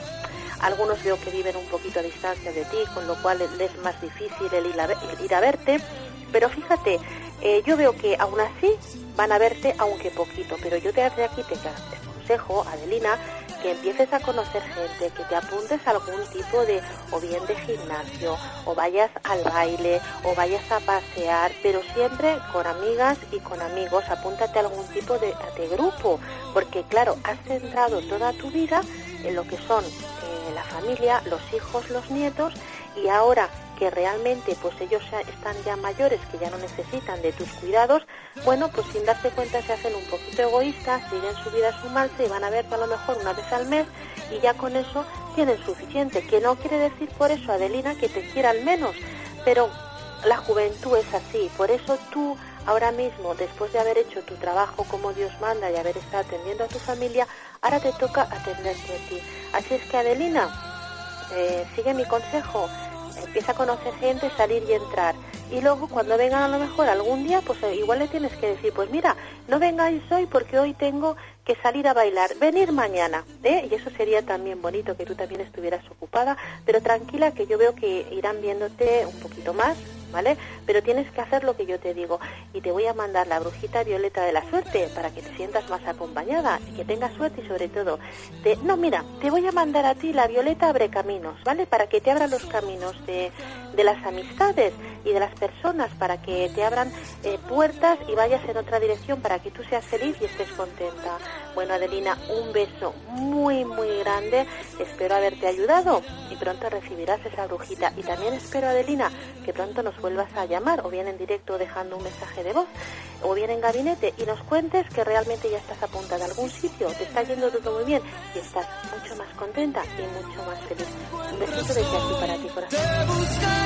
Algunos veo que viven un poquito a distancia de ti, con lo cual les es más difícil el ir a, a verte. Pero fíjate, eh, yo veo que aún así van a verte, aunque poquito. Pero yo desde aquí te aconsejo, Adelina, que empieces a conocer gente, que te apuntes a algún tipo de, o bien de gimnasio, o vayas al baile, o vayas a pasear, pero siempre con amigas y con amigos, apúntate a algún tipo de, grupo, porque claro, has centrado toda tu vida en lo que son eh, la familia, los hijos, los nietos, y ahora que realmente pues ellos están ya mayores, que ya no necesitan de tus cuidados, bueno, pues sin darse cuenta se hacen un poquito egoístas, siguen su vida a su marcha y van a verte a lo mejor una vez al mes y ya con eso tienen suficiente. Que no quiere decir por eso, Adelina, que te quieran menos, pero la juventud es así, por eso tú ahora mismo, después de haber hecho tu trabajo como Dios manda y haber estado atendiendo a tu familia, ahora te toca atenderte a ti. Así es que Adelina, eh, sigue mi consejo, empieza a conocer gente, salir y entrar. Y luego cuando vengan a lo mejor algún día, pues eh, igual le tienes que decir, pues mira, no vengáis hoy porque hoy tengo que salir a bailar, venir mañana. ¿eh? Y eso sería también bonito que tú también estuvieras ocupada, pero tranquila que yo veo que irán viéndote un poquito más, ¿vale? Pero tienes que hacer lo que yo te digo. Y te voy a mandar la brujita violeta de la suerte para que te sientas más acompañada y que tengas suerte y sobre todo, no, mira, te voy a mandar a ti la violeta abre caminos, ¿vale? Para que te abra los caminos de, de las amistades y de las personas para que te abran eh, puertas y vayas en otra dirección para que tú seas feliz y estés contenta. Bueno, Adelina, un beso muy, muy grande. Espero haberte ayudado y pronto recibirás esa brujita. Y también espero, Adelina, que pronto nos vuelvas a llamar o bien en directo dejando un mensaje de voz o bien en gabinete y nos cuentes que realmente ya estás apuntada a algún sitio, te está yendo todo muy bien y estás mucho más contenta y mucho más feliz. Un besito desde aquí para ti, corazón.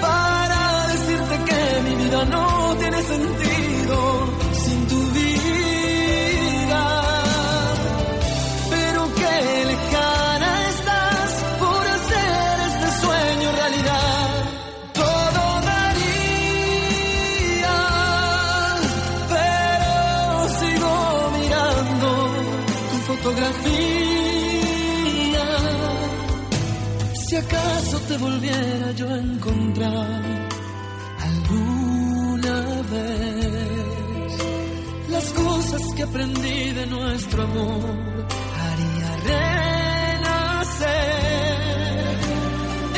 Para decirte que mi vida no tiene sentido sin tu vida. Pero que lejana estás por hacer este sueño realidad. Todo daría, pero sigo mirando tu fotografía. Si acaso te volviera yo a encontrar alguna vez, las cosas que aprendí de nuestro amor haría renacer.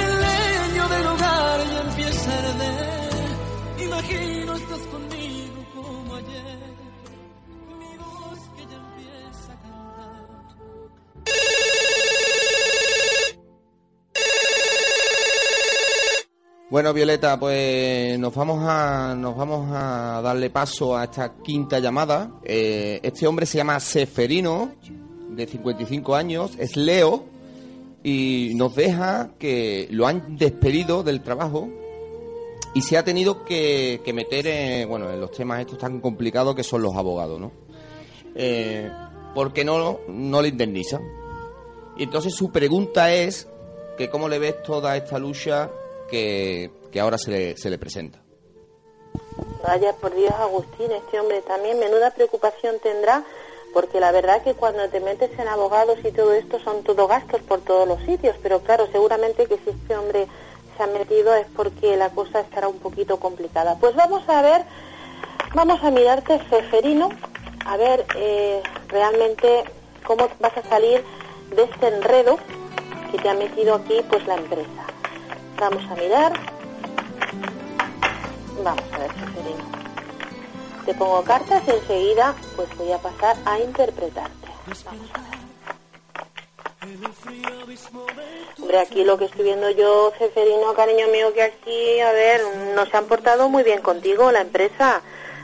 El leño del hogar ya empieza a Bueno, Violeta, pues nos vamos a nos vamos a darle paso a esta quinta llamada. Eh, este hombre se llama Seferino, de 55 años, es Leo y nos deja que lo han despedido del trabajo y se ha tenido que, que meter en, bueno, en los temas estos tan complicados que son los abogados, ¿no? Eh, porque no, no le indemnizan. Y entonces su pregunta es que cómo le ves toda esta lucha que, ahora se le, se le presenta. Vaya por Dios, Agustín, este hombre también menuda preocupación tendrá, porque la verdad que cuando te metes en abogados y todo esto son todo gastos por todos los sitios, pero claro, seguramente que si este hombre se ha metido es porque la cosa estará un poquito complicada. Pues vamos a ver, vamos a mirarte, Seferino, a ver eh, realmente cómo vas a salir de este enredo que te ha metido aquí pues la empresa. Vamos a mirar. Vamos a ver, Seferino. Te pongo cartas y enseguida pues voy a pasar a interpretarte. Vamos a ver. Hombre, aquí lo que estoy viendo yo, Ceferino, cariño mío, que aquí, a ver, no se han portado muy bien contigo, la empresa.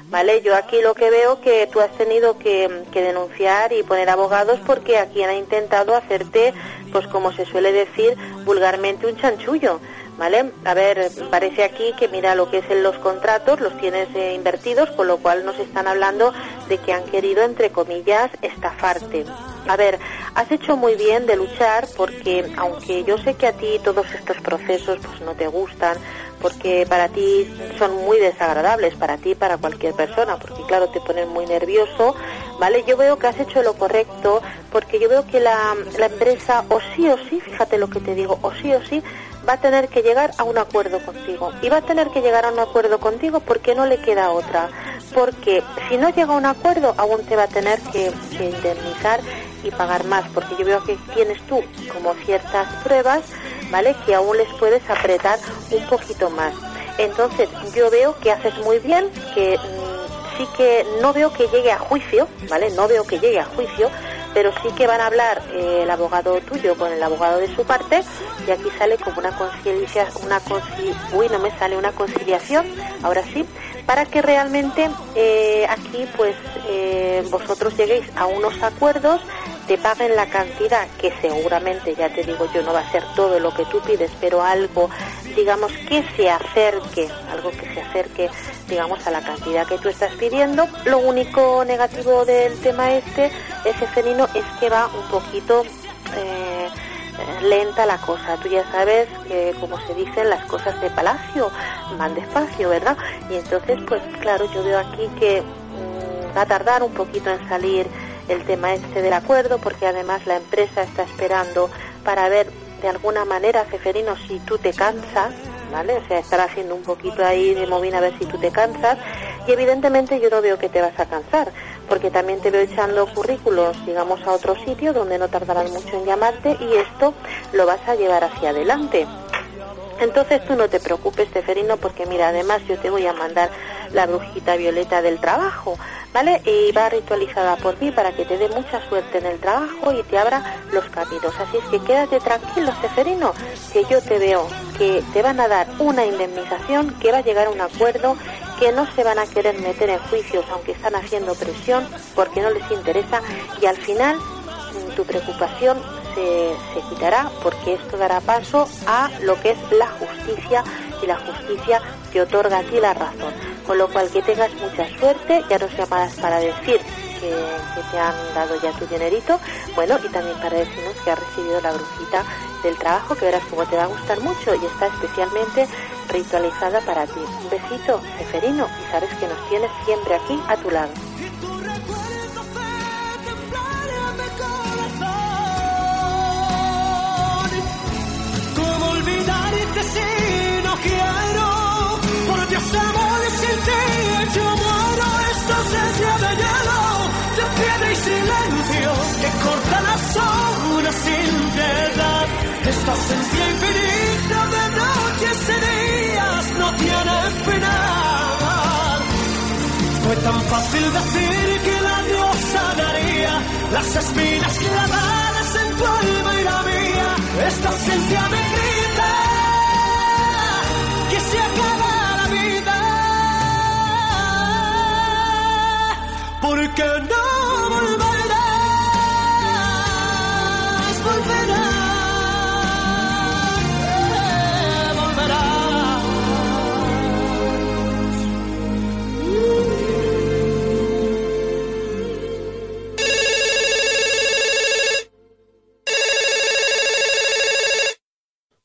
Vale, yo aquí lo que veo que tú has tenido que, que denunciar y poner abogados porque aquí han intentado hacerte, pues como se suele decir vulgarmente, un chanchullo. ¿Vale? A ver, parece aquí que mira lo que es en los contratos, los tienes eh, invertidos, con lo cual nos están hablando de que han querido, entre comillas, estafarte. A ver, has hecho muy bien de luchar porque, aunque yo sé que a ti todos estos procesos pues no te gustan, porque para ti son muy desagradables, para ti y para cualquier persona, porque claro, te ponen muy nervioso, ¿vale? Yo veo que has hecho lo correcto, porque yo veo que la, la empresa, o sí o sí, fíjate lo que te digo, o sí o sí, va a tener que llegar a un acuerdo contigo. Y va a tener que llegar a un acuerdo contigo porque no le queda otra. Porque si no llega a un acuerdo, aún te va a tener que, indemnizar y pagar más. Porque yo veo que tienes tú como ciertas pruebas, ¿vale? Que aún les puedes apretar un poquito más. Entonces, yo veo que haces muy bien, que mm, sí que no veo que llegue a juicio, ¿vale? No veo que llegue a juicio, pero sí que van a hablar eh, el abogado tuyo con el abogado de su parte y aquí sale como una conciliación, una conci uy, no me sale una conciliación, ahora sí, para que realmente eh, aquí pues eh, vosotros lleguéis a unos acuerdos te paguen la cantidad que seguramente, ya te digo yo, no va a ser todo lo que tú pides, pero algo, digamos, que se acerque, algo que se acerque, digamos, a la cantidad que tú estás pidiendo. Lo único negativo del tema este, ese felino, es que va un poquito eh, lenta la cosa. Tú ya sabes que, como se dicen, las cosas de palacio van despacio, ¿verdad? Y entonces, pues claro, yo veo aquí que mm, va a tardar un poquito en salir el tema este del acuerdo, porque además la empresa está esperando para ver de alguna manera, Ceferino, si tú te cansas, ¿vale? O sea, estar haciendo un poquito ahí de movina a ver si tú te cansas Y evidentemente yo no veo que te vas a cansar, porque también te veo echando currículos, digamos, a otro sitio donde no tardarán mucho en llamarte y esto lo vas a llevar hacia adelante. Entonces tú no te preocupes, Teferino, porque mira, además yo te voy a mandar la brujita violeta del trabajo, ¿vale? Y va ritualizada por mí para que te dé mucha suerte en el trabajo y te abra los caminos. Así es que quédate tranquilo, Seferino, que yo te veo que te van a dar una indemnización, que va a llegar a un acuerdo, que no se van a querer meter en juicios aunque están haciendo presión porque no les interesa y al final mm, tu preocupación se, se, quitará porque esto dará paso a lo que es la justicia y la justicia te otorga a ti la razón. Con lo cual que tengas mucha suerte, ya nos llamarás para decir que, te han dado ya tu dinerito, bueno, y también para decirnos que has recibido la brujita del trabajo, que verás como te va a gustar mucho y está especialmente ritualizada para ti. Un besito, Seferino, y sabes que nos tienes siempre aquí a tu lado. ¿Cómo olvidarte Esta esencia infinita de noches y días no tiene final. Fue tan fácil decir que la diosa daría las espinas clavadas en tu alma y la mía. Esta esencia me grita que se acaba la vida. Porque no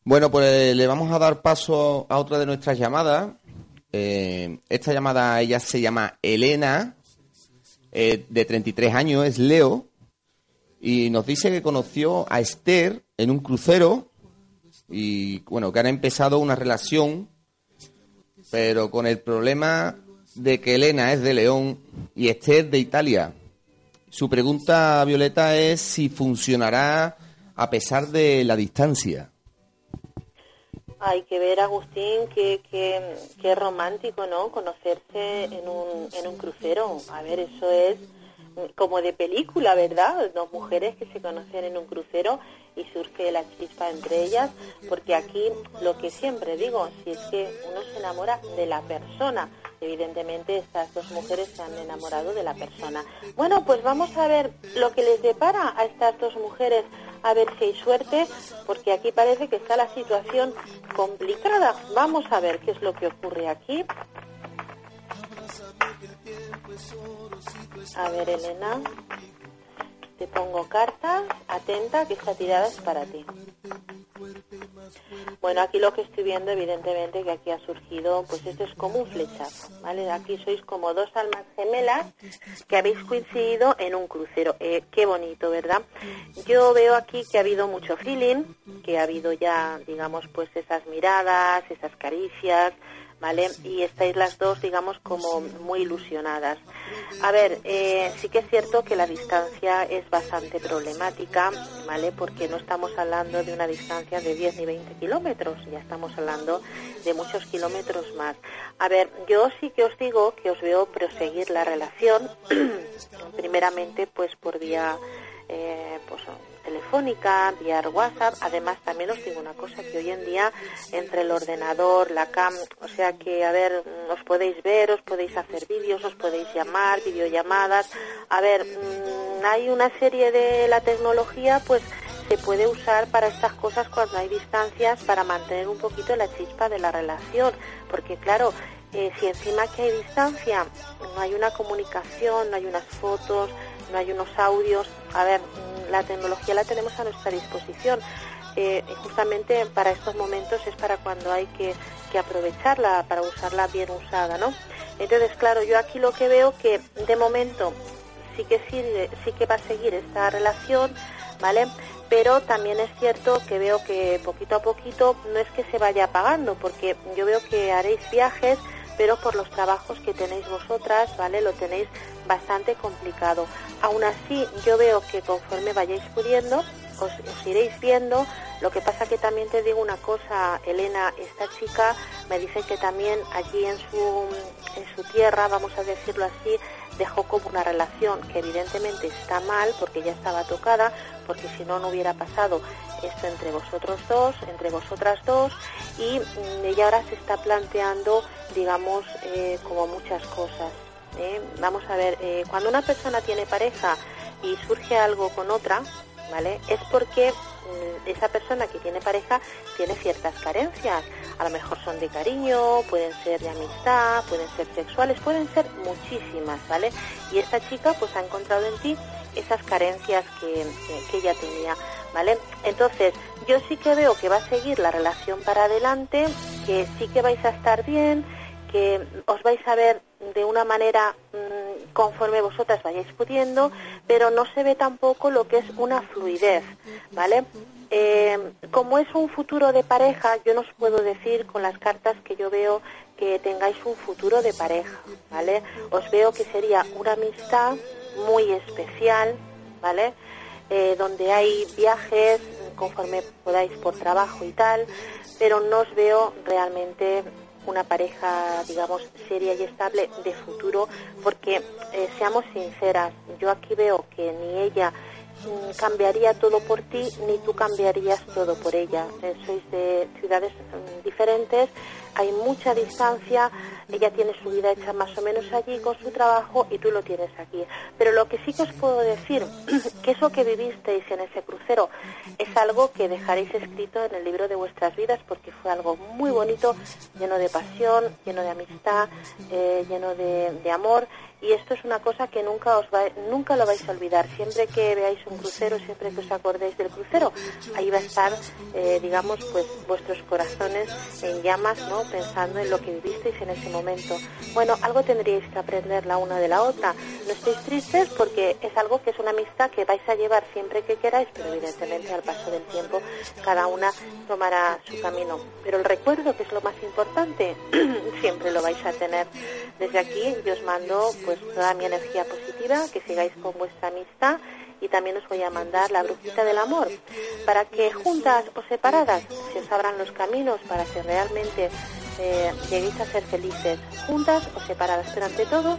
Bueno, pues le vamos a dar paso a otra de nuestras llamadas. Eh, esta llamada, ella se llama Elena, eh, de 33 años, es Leo, y nos dice que conoció a Esther en un crucero y, bueno, que han empezado una relación, pero con el problema de que Elena es de León y Esther de Italia. Su pregunta, Violeta, es si funcionará a pesar de la distancia. Hay que ver, Agustín, qué que romántico, ¿no? Conocerse en un, en un crucero. A ver, eso es como de película, ¿verdad? Dos mujeres que se conocen en un crucero y surge la chispa entre ellas, porque aquí lo que siempre digo, si es que uno se enamora de la persona, evidentemente estas dos mujeres se han enamorado de la persona. Bueno, pues vamos a ver lo que les depara a estas dos mujeres, a ver si hay suerte, porque aquí parece que está la situación complicada. Vamos a ver qué es lo que ocurre aquí. A ver, Elena, te pongo cartas, atenta, que esta tirada es para ti. Bueno, aquí lo que estoy viendo, evidentemente, que aquí ha surgido, pues esto es como un flechazo, ¿vale? Aquí sois como dos almas gemelas que habéis coincidido en un crucero. Eh, qué bonito, ¿verdad? Yo veo aquí que ha habido mucho feeling, que ha habido ya, digamos, pues esas miradas, esas caricias, ¿vale? Y estáis las dos, digamos, como muy ilusionadas. A ver, eh, sí que es cierto que la distancia es bastante problemática, ¿vale? Porque no estamos hablando de una distancia de 10 ni 20 kilómetros, ya estamos hablando de muchos kilómetros más. A ver, yo sí que os digo que os veo proseguir la relación, primeramente, pues por vía, eh, pues telefónica, vía WhatsApp. Además, también os digo una cosa, que hoy en día entre el ordenador, la cam, o sea que, a ver, os podéis ver, os podéis hacer vídeos, os podéis llamar, videollamadas. A ver, mmm, hay una serie de la tecnología, pues se puede usar para estas cosas cuando hay distancias para mantener un poquito la chispa de la relación. Porque, claro, eh, si encima que hay distancia, no hay una comunicación, no hay unas fotos, no hay unos audios, a ver, la tecnología la tenemos a nuestra disposición. Eh, justamente para estos momentos es para cuando hay que, que, aprovecharla, para usarla bien usada, ¿no? Entonces, claro, yo aquí lo que veo que de momento sí que sigue, sí que va a seguir esta relación, ¿vale? Pero también es cierto que veo que poquito a poquito no es que se vaya apagando, porque yo veo que haréis viajes, pero por los trabajos que tenéis vosotras, ¿vale? Lo tenéis bastante complicado. Aún así, yo veo que conforme vayáis pudiendo, os, iréis viendo. Lo que pasa que también te digo una cosa, Elena, esta chica me dice que también allí en su, en su tierra, vamos a decirlo así, dejó como una relación que evidentemente está mal porque ya estaba tocada, porque si no, no hubiera pasado esto entre vosotros dos, entre vosotras dos, y mm, ella ahora se está planteando, digamos, eh, como muchas cosas. ¿eh? Vamos a ver, eh, cuando una persona tiene pareja y surge algo con otra, ¿vale? Es porque mm, esa persona que tiene pareja tiene ciertas carencias. A lo mejor son de cariño, pueden ser de amistad, pueden ser sexuales, pueden ser muchísimas, ¿vale? Y esta chica pues ha encontrado en ti esas carencias que, que, ella tenía, ¿vale? Entonces, yo sí que veo que va a seguir la relación para adelante, que sí que vais a estar bien, que os vais a ver de una manera mm, conforme vosotras vayáis pudiendo, pero no se ve tampoco lo que es una fluidez, ¿vale? Eh, como es un futuro de pareja, yo no os puedo decir con las cartas que yo veo que tengáis un futuro de pareja, ¿vale? Os veo que sería una amistad muy especial, ¿vale? Eh, donde hay viajes conforme podáis por trabajo y tal, pero no os veo realmente una pareja, digamos, seria y estable de futuro, porque eh, seamos sinceras, yo aquí veo que ni ella mm, cambiaría todo por ti, ni tú cambiarías todo por ella. Eh, sois de ciudades mm, diferentes, hay mucha distancia, ella tiene su vida hecha más o menos allí con su trabajo y tú lo tienes aquí. Pero lo que sí que os puedo decir, que eso que vivisteis en ese crucero es algo que dejaréis escrito en el libro de vuestras vidas porque fue algo muy bonito, lleno de pasión, lleno de amistad, eh, lleno de, de amor y esto es una cosa que nunca os va, nunca lo vais a olvidar. Siempre que veáis un crucero, siempre que os acordéis del crucero, ahí va a estar, eh, digamos, pues vuestros corazones en llamas, ¿no? Pensando en lo que vivisteis en ese momento. Bueno, algo tendríais que aprender la una de la otra. No estéis tristes porque es algo que es una amistad que vais a llevar siempre que queráis, pero evidentemente al paso del tiempo cada una tomará su camino. Pero el recuerdo, que es lo más importante, siempre lo vais a tener. Desde aquí yo os mando toda mi energía positiva, que sigáis con vuestra amistad y también os voy a mandar la brujita del amor para que juntas o separadas se os abran los caminos para que realmente eh, lleguéis a ser felices, juntas o separadas, pero ante todo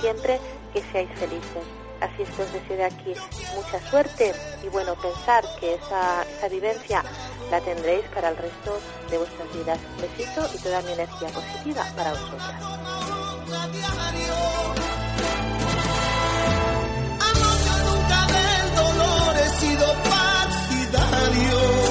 siempre que seáis felices. Así es que os deseo de aquí mucha suerte y bueno, pensar que esa, esa vivencia la tendréis para el resto de vuestras vidas. Besito y toda mi energía positiva para vosotras. Sido partidario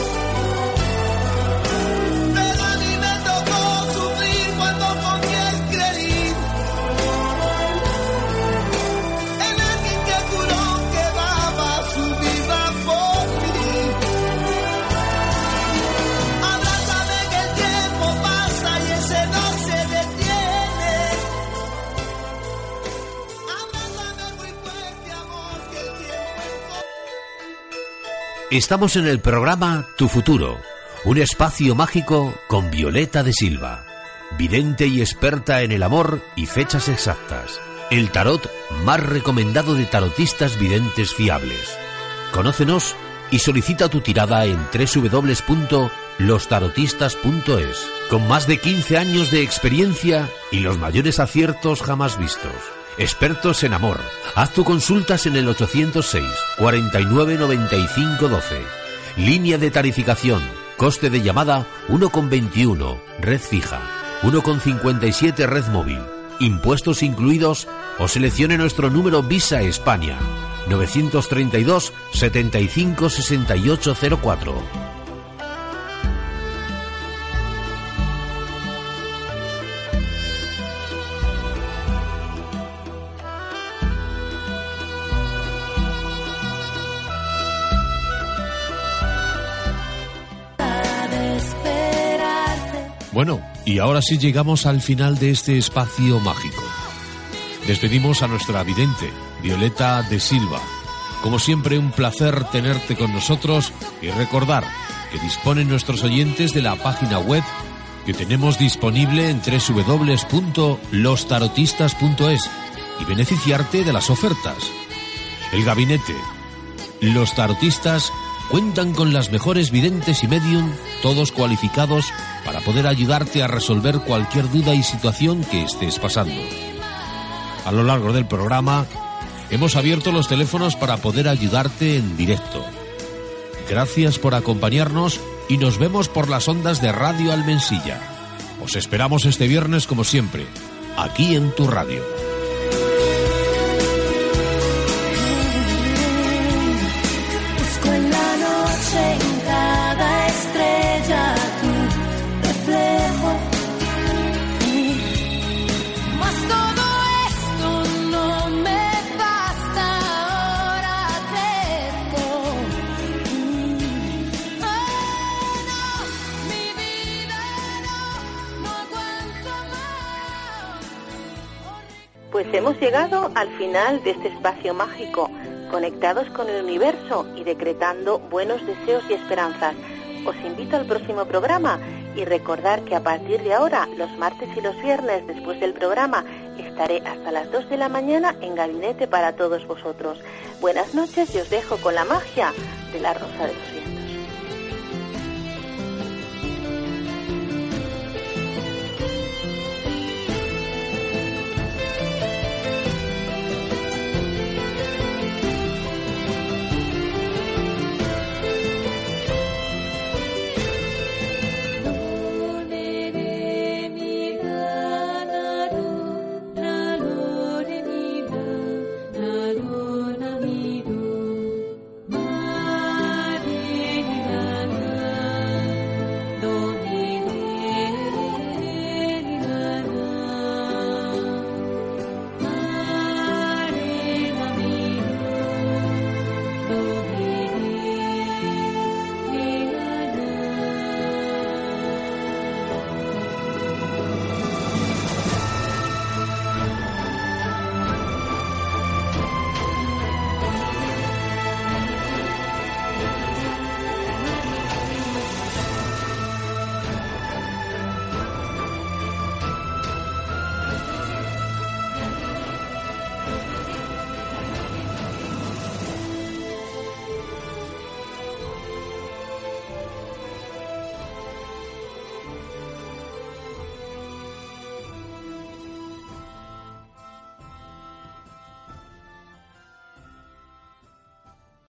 Estamos en el programa Tu Futuro, un espacio mágico con Violeta de Silva, vidente y experta en el amor y fechas exactas. El tarot más recomendado de tarotistas videntes fiables. Conócenos y solicita tu tirada en www.lostarotistas.es, con más de 15 años de experiencia y los mayores aciertos jamás vistos. Expertos en amor. Haz tu consultas en el 806 49 95 12. Línea de tarificación. Coste de llamada 1,21. Red fija. 1,57 red móvil. Impuestos incluidos o seleccione nuestro número Visa España. 932 75 6804. Bueno, y ahora sí llegamos al final de este espacio mágico. Despedimos a nuestra vidente, Violeta de Silva. Como siempre, un placer tenerte con nosotros y recordar que disponen nuestros oyentes de la página web que tenemos disponible en www.lostarotistas.es y beneficiarte de las ofertas. El gabinete. Los tarotistas cuentan con las mejores videntes y medium, todos cualificados para poder ayudarte a resolver cualquier duda y situación que estés pasando. A lo largo del programa hemos abierto los teléfonos para poder ayudarte en directo. Gracias por acompañarnos y nos vemos por las ondas de Radio Almensilla. Os esperamos este viernes como siempre, aquí en tu radio. Hemos llegado al final de este espacio mágico, conectados con el universo y decretando buenos deseos y esperanzas. Os invito al próximo programa y recordar que a partir de ahora, los martes y los viernes después del programa, estaré hasta las 2 de la mañana en gabinete para todos vosotros. Buenas noches y os dejo con la magia de la Rosa de los.